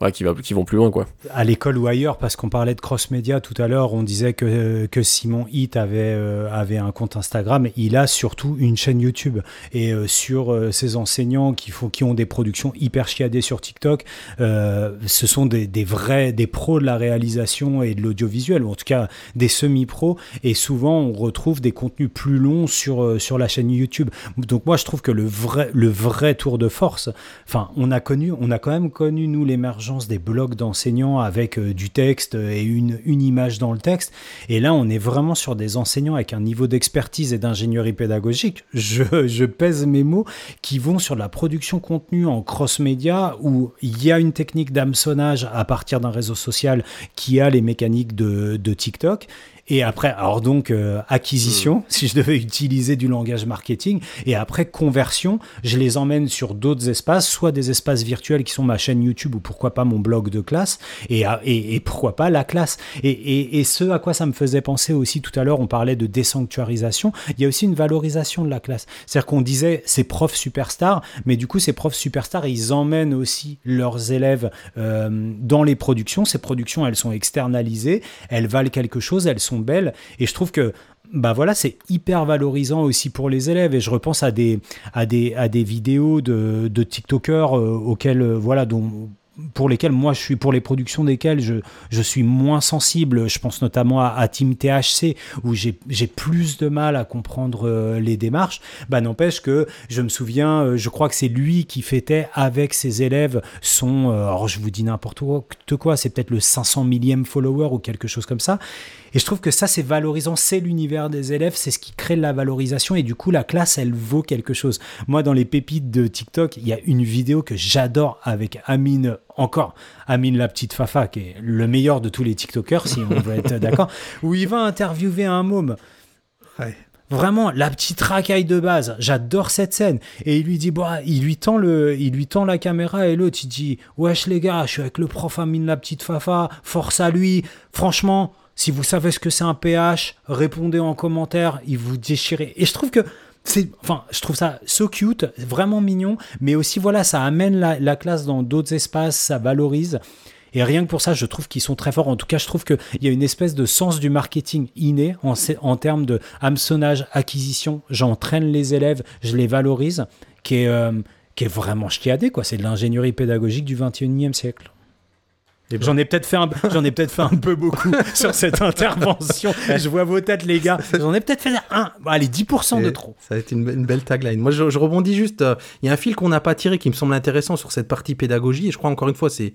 C: ouais, qui, vont plus loin, quoi.
A: à l'école ou ailleurs, parce qu'on parlait de cross-média tout à l'heure, on disait que, que Simon Hitt avait, euh, avait un compte Instagram, il a surtout une chaîne YouTube. Et euh, sur euh, ces enseignants qui, font, qui ont des productions hyper chiadées sur TikTok, euh, ce sont des, des vrais, des pros de la réalisation et de l'audiovisuel, ou en tout cas des semi-pros, et souvent on retrouve des contenus plus longs sur, euh, sur la chaîne YouTube. Donc moi je trouve que le vrai, le vrai tour de force, enfin on on a quand même connu nous l'émergence des blogs d'enseignants avec euh, du texte et une, une image dans le texte. Et là, on est vraiment sur des enseignants avec un niveau d'expertise et d'ingénierie pédagogique. Je, je pèse mes mots qui vont sur la production contenu en cross-média où il y a une technique d'hameçonnage à partir d'un réseau social qui a les mécaniques de, de TikTok. Et après, alors donc euh, acquisition, si je devais utiliser du langage marketing, et après conversion, je les emmène sur d'autres espaces, soit des espaces virtuels qui sont ma chaîne YouTube ou pourquoi pas mon blog de classe, et, à- et, et pourquoi pas la classe. Et, et, et ce à quoi ça me faisait penser aussi tout à l'heure, on parlait de désanctuarisation, il y a aussi une valorisation de la classe. C'est-à-dire qu'on disait ces profs superstars, mais du coup ces profs superstars, ils emmènent aussi leurs élèves euh, dans les productions. Ces productions, elles sont externalisées, elles valent quelque chose, elles sont belles, et je trouve que bah voilà, c'est hyper valorisant aussi pour les élèves. Et je repense à des, à des, à des vidéos de, de TikTokers euh, euh, voilà, dont, pour lesquels moi je suis, pour les productions desquelles je, je suis moins sensible. Je pense notamment à, à Team THC où j'ai plus de mal à comprendre euh, les démarches. Bah n'empêche que je me souviens, je crois que c'est lui qui fêtait avec ses élèves son, alors je vous dis n'importe quoi, c'est peut-être le 500 millième follower ou quelque chose comme ça. Et je trouve que ça, c'est valorisant, c'est l'univers des élèves, c'est ce qui crée de la valorisation et du coup, la classe, elle vaut quelque chose. Moi, dans les pépites de TikTok, il y a une vidéo que j'adore avec Amine, encore Amine la petite Fafa, qui est le meilleur de tous les TikTokers, si on veut être d'accord, (laughs) où il va interviewer un môme.
B: Ouais.
A: Vraiment, la petite racaille de base. J'adore cette scène. Et il lui dit, bah, il lui tend le, il lui tend la caméra et l'autre, il dit, wesh les gars, je suis avec le prof Amine la petite Fafa, force à lui. Franchement, si vous savez ce que c'est un PH, répondez en commentaire, il vous déchirez. Et je trouve que c'est, enfin, je trouve ça so cute, vraiment mignon, mais aussi voilà, ça amène la, la classe dans d'autres espaces, ça valorise. Et rien que pour ça, je trouve qu'ils sont très forts. En tout cas, je trouve qu'il y a une espèce de sens du marketing inné en, termes de hameçonnage, acquisition. J'entraîne les élèves, je les valorise, qui est, euh, qui vraiment chiadé. C'est de l'ingénierie pédagogique du 21e siècle. J'en ai peut-être fait un, j'en ai peut-être fait un peu beaucoup (laughs) sur cette intervention. Je vois vos têtes, les gars. (laughs) J'en ai peut-être fait un, allez, 10% de trop.
B: Ça a été une, be- une belle tagline. Moi, je, je rebondis juste. euh, Il y a un fil qu'on n'a pas tiré qui me semble intéressant sur cette partie pédagogie. Et je crois encore une fois, c'est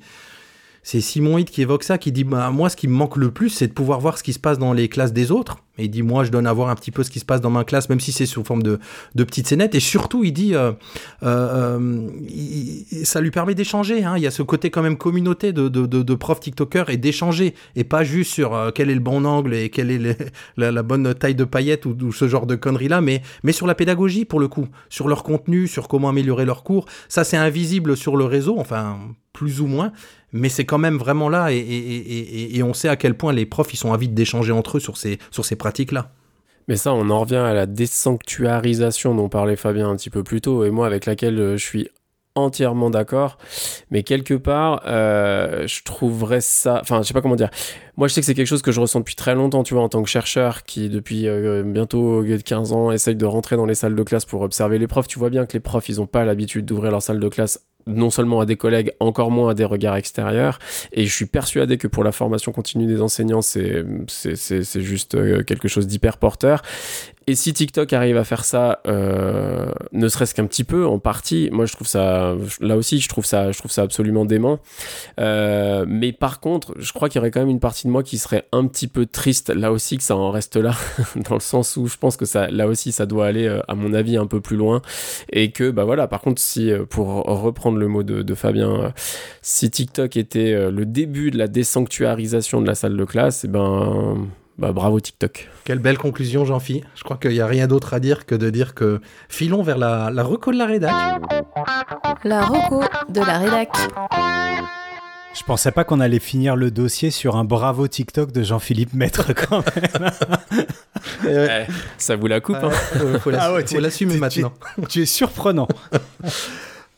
B: c'est Simon Hitt qui évoque ça, qui dit bah, moi, ce qui me manque le plus, c'est de pouvoir voir ce qui se passe dans les classes des autres. Et il dit moi, je donne à voir un petit peu ce qui se passe dans ma classe, même si c'est sous forme de, petites scénettes. Et surtout, il dit euh, euh, euh, ça lui permet d'échanger. hein. Il y a ce côté quand même communauté de, de, de, profs TikTokers et d'échanger. Et pas juste sur quel est le bon angle et quelle est (laughs) la, bonne taille de paillettes ou, ou ce genre de conneries-là, mais, mais sur la pédagogie pour le coup, sur leur contenu, sur comment améliorer leur cours. Ça, c'est invisible sur le réseau, enfin, plus ou moins, mais c'est quand même vraiment là et, on sait à quel point les profs ils sont avides d'échanger entre eux sur ces, sur ces pratiques-là.
C: Mais ça, on en revient à la désanctuarisation dont parlait Fabien un petit peu plus tôt, et moi avec laquelle euh, je suis entièrement d'accord. Mais quelque part, euh, je trouverais ça. Enfin, je sais pas comment dire. Moi, je sais que c'est quelque chose que je ressens depuis très longtemps, tu vois, en tant que chercheur qui, depuis euh, bientôt 15 ans, essaye de rentrer dans les salles de classe pour observer les profs. Tu vois bien que les profs, ils ont pas l'habitude d'ouvrir leur salle de classe non seulement à des collègues, encore moins à des regards extérieurs. Et je suis persuadé que pour la formation continue des enseignants, c'est c'est- c'est- juste euh, quelque chose d'hyper porteur. Et si TikTok arrive à faire ça, euh, ne serait-ce qu'un petit peu, en partie, moi je trouve ça, là aussi, je trouve ça, je trouve ça absolument dément. Euh, mais par contre, je crois qu'il y aurait quand même une partie de moi qui serait un petit peu triste, là aussi, que ça en reste là, (laughs) dans le sens où je pense que ça, là aussi, ça doit aller, euh, à mon avis, un peu plus loin. Et que, bah voilà, par contre, si, euh, pour reprendre le mot de, Fabien, euh, si TikTok était le début de la désanctuarisation de la salle de classe, et ben, bah bravo TikTok.
B: Quelle belle conclusion, Jean-Phi. Je crois qu'il n'y a rien d'autre à dire que de dire que filons vers la, la reco de la rédac.
D: La roco de la rédac.
A: Je pensais pas qu'on allait finir le dossier sur un bravo TikTok de Jean-Philippe Maître (laughs) quand même.
B: Euh,
C: Ça vous la coupe, hein
B: faut,
A: Ah ouais,
B: l'assumer
A: tu-
B: maintenant.
A: tu es surprenant. (laughs)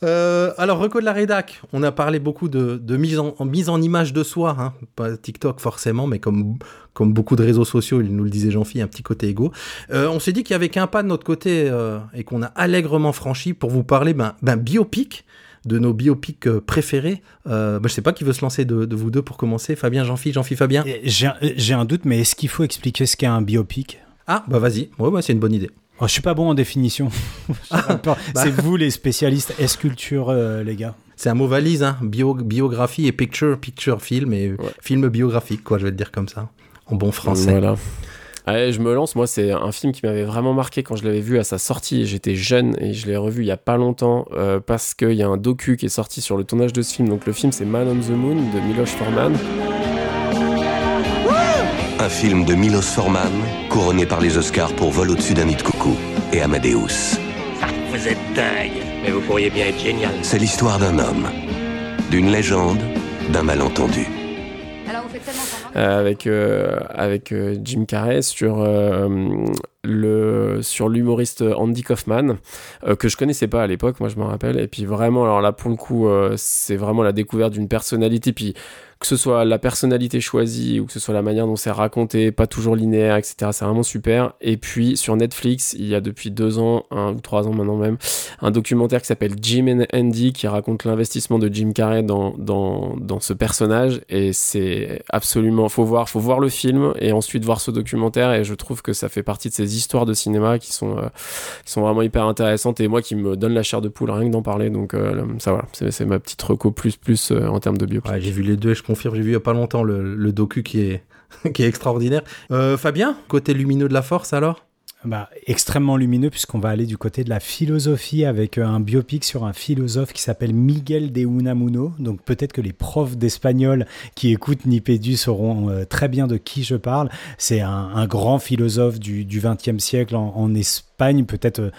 B: Euh, alors, reco de la rédac, on a parlé beaucoup de, de mise, en, en mise en image de soi, hein. pas TikTok forcément, mais comme, comme beaucoup de réseaux sociaux, il nous le disait Jean-Phi, un petit côté égo. Euh, on s'est dit qu'il y avait qu'un pas de notre côté euh, et qu'on a allègrement franchi pour vous parler ben, ben, biopic, de nos biopics euh, préférés. Euh, ben, je sais pas qui veut se lancer de, de vous deux pour commencer. Fabien, Jean-Phi, Jean-Phi, Fabien.
A: J'ai un- doute, mais est-ce qu'il faut expliquer ce qu'est un biopic?
B: Ah, bah vas-y, ouais, ouais, c'est une bonne idée.
A: Oh, Je suis pas bon en définition. (laughs) Peur.
B: bah.
A: C'est vous les spécialistes S-culture, euh, les gars.
B: C'est un mot valise, hein. Bio, biographie et picture, picture film et
C: Ouais.
B: film biographique, quoi, je vais te dire comme ça, en bon français.
C: Voilà. Allez, je me lance. Moi, c'est un film qui m'avait vraiment marqué quand je l'avais vu à sa sortie. J'étais jeune et je l'ai revu il y a pas longtemps euh, parce qu'il y a un docu qui est sorti sur le tournage de ce film. Donc, le film, c'est Man on the Moon de Miloš Forman.
H: Un film de Milos Forman, couronné par les Oscars pour Vol au-dessus d'un nid de coucou et Amadeus.
I: Vous êtes dingue, mais vous pourriez bien être génial.
H: C'est l'histoire d'un homme, d'une légende, d'un malentendu.
C: avec euh, avec euh, Jim Carrey sur euh, le sur l'humoriste Andy Kaufman euh, que je connaissais pas à l'époque moi je me rappelle. Et puis vraiment alors là pour le coup euh, c'est vraiment la découverte d'une personnalité. Puis que ce soit la personnalité choisie ou que ce soit la manière dont c'est raconté, pas toujours linéaire, etc. C'est vraiment super. Et puis sur Netflix, il y a depuis deux ans, un ou trois ans maintenant même, un documentaire qui s'appelle Jim and Andy qui raconte l'investissement de Jim Carrey dans, dans, dans ce personnage. Et c'est absolument, faut voir, faut voir le film et ensuite voir ce documentaire. Et je trouve que ça fait partie de ces histoires de cinéma qui sont, euh, qui sont vraiment hyper intéressantes et moi qui me donne la chair de poule rien que d'en parler. Donc euh, ça voilà, c'est ma petite reco plus plus euh, en termes de biopic.
B: Ouais, j'ai vu les deux confirme, j'ai vu il y a pas longtemps le, docu (laughs) qui est, extraordinaire. Euh, Fabien, côté lumineux de la force alors?
A: Bah, extrêmement lumineux puisqu'on va aller du côté de la philosophie avec euh, un biopic sur un philosophe qui s'appelle Miguel de Unamuno. Donc peut-être que les profs d'espagnol qui écoutent Nipédu sauront euh, très bien de qui je parle. C'est un, grand philosophe du XXe siècle en, en Peut-être, euh,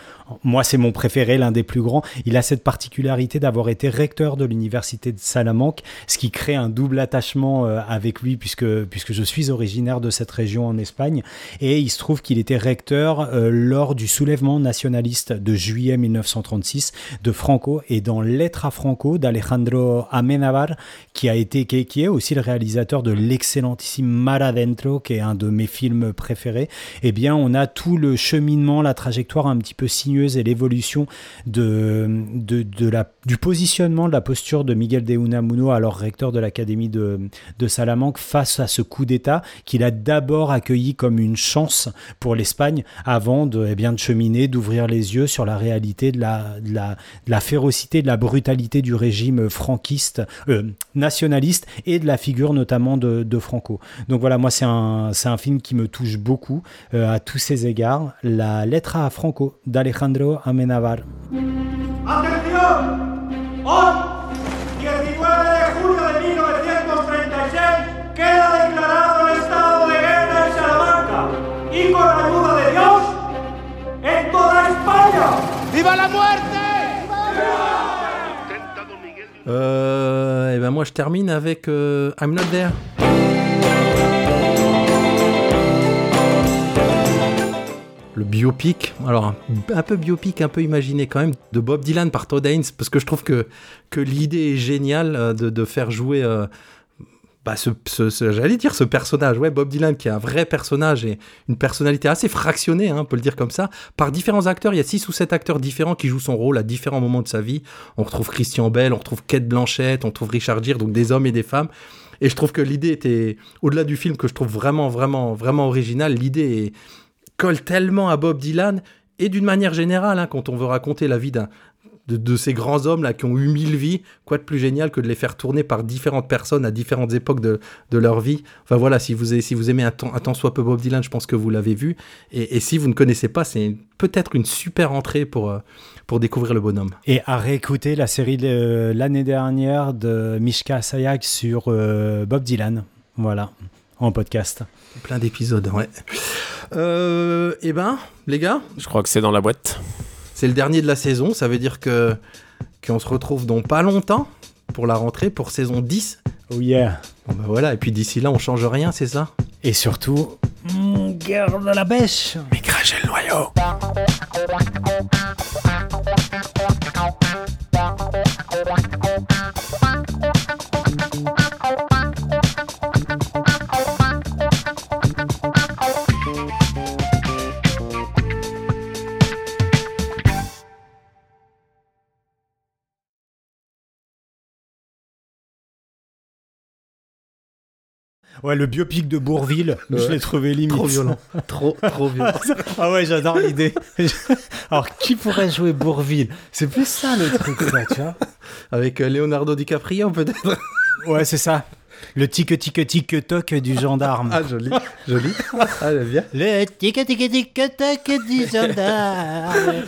A: moi c'est mon préféré, l'un des plus grands. Il a cette particularité d'avoir été recteur de l'université de Salamanque, ce qui crée un double attachement euh, avec lui puisque, puisque je suis originaire de cette région en Espagne. Et il se trouve qu'il était recteur euh, lors du soulèvement nationaliste de juillet 1936 de Franco et dans Lettre à Franco d'Alejandro Amenabar, qui a été qui est, aussi le réalisateur de l'excellentissime Mar Adentro, qui est un de mes films préférés. Eh bien, on a tout le cheminement, la trajectoire un petit peu sinueuse et l'évolution de, de, de la, du positionnement, de la posture de Miguel de Unamuno, alors recteur de l'Académie de, de Salamanque, face à ce coup d'État qu'il a d'abord accueilli comme une chance pour l'Espagne avant de, eh bien, de cheminer, d'ouvrir les yeux sur la réalité de la, de la, la férocité, de la brutalité du régime franquiste, euh, nationaliste et de la figure notamment de, de Franco. Donc voilà, moi c'est un, un film qui me touche beaucoup euh, à tous ces égards. La lettre à Franco d'Alejandro Amenabar.
J: ¡Atención! Hoy, 19 de julio de 1936, queda declarado el estado de guerra en Salamanca y con la ayuda de Dios, en toda España. ¡Viva la muerte!
B: euh, Et ben moi je termine avec euh, I'm Not There. Le bio biopic, alors un, peu biopic, un peu imaginé quand même, de Bob Dylan par Todd Haynes, parce que je trouve que, que l'idée est géniale euh, de, faire jouer, euh, bah, ce, j'allais dire ce personnage, ouais, Bob Dylan, qui est un vrai personnage et une personnalité assez fractionnée, hein, on peut le dire comme ça, par différents acteurs. Il y a six ou sept acteurs différents qui jouent son rôle à différents moments de sa vie. On retrouve Christian Bell, on retrouve Kate Blanchett, on retrouve Richard Gere, donc des hommes et des femmes. Et je trouve que l'idée était, au-delà du film que je trouve vraiment, vraiment, vraiment original, l'idée est- colle tellement à Bob Dylan et d'une manière générale, hein, quand on veut raconter la vie d'un de, ces grands hommes là qui ont eu mille vies, quoi de plus génial que de les faire tourner par différentes personnes à différentes époques de, leur vie? Enfin voilà, si vous, si vous aimez un temps, un soit peu Bob Dylan, je pense que vous l'avez vu. Et, si vous ne connaissez pas, c'est peut-être une super entrée pour, euh, pour découvrir le bonhomme.
A: Et à réécouter la série de l'année dernière de Mishka Sayak sur euh, Bob Dylan. Voilà, en podcast.
B: Plein d'épisodes, ouais. Euh, eh ben, les gars,
C: Je crois que c'est dans la boîte.
B: c'est le dernier de la saison. Ça veut dire que qu'on se retrouve dans pas longtemps pour la rentrée, pour saison 10.
A: Oh yeah.
B: Bon ben voilà, et puis d'ici là, on change rien, c'est ça?
A: Et surtout, mm, garde la pêche.
C: Mais crachez le noyau.
A: Ouais, le biopic de Bourville, je l'ai trouvé limite.
B: Trop violent. trop, trop violent.
A: ah ouais, j'adore l'idée. Alors, qui pourrait jouer Bourville C'est plus ça le truc, là, tu vois
B: Avec euh, Leonardo DiCaprio, peut-être
A: Ouais, c'est ça. Le tic tic tic toc du gendarme.
B: Ah, joli, joli. Ah, j'aime bien.
A: Le tic tic tic toc du gendarme.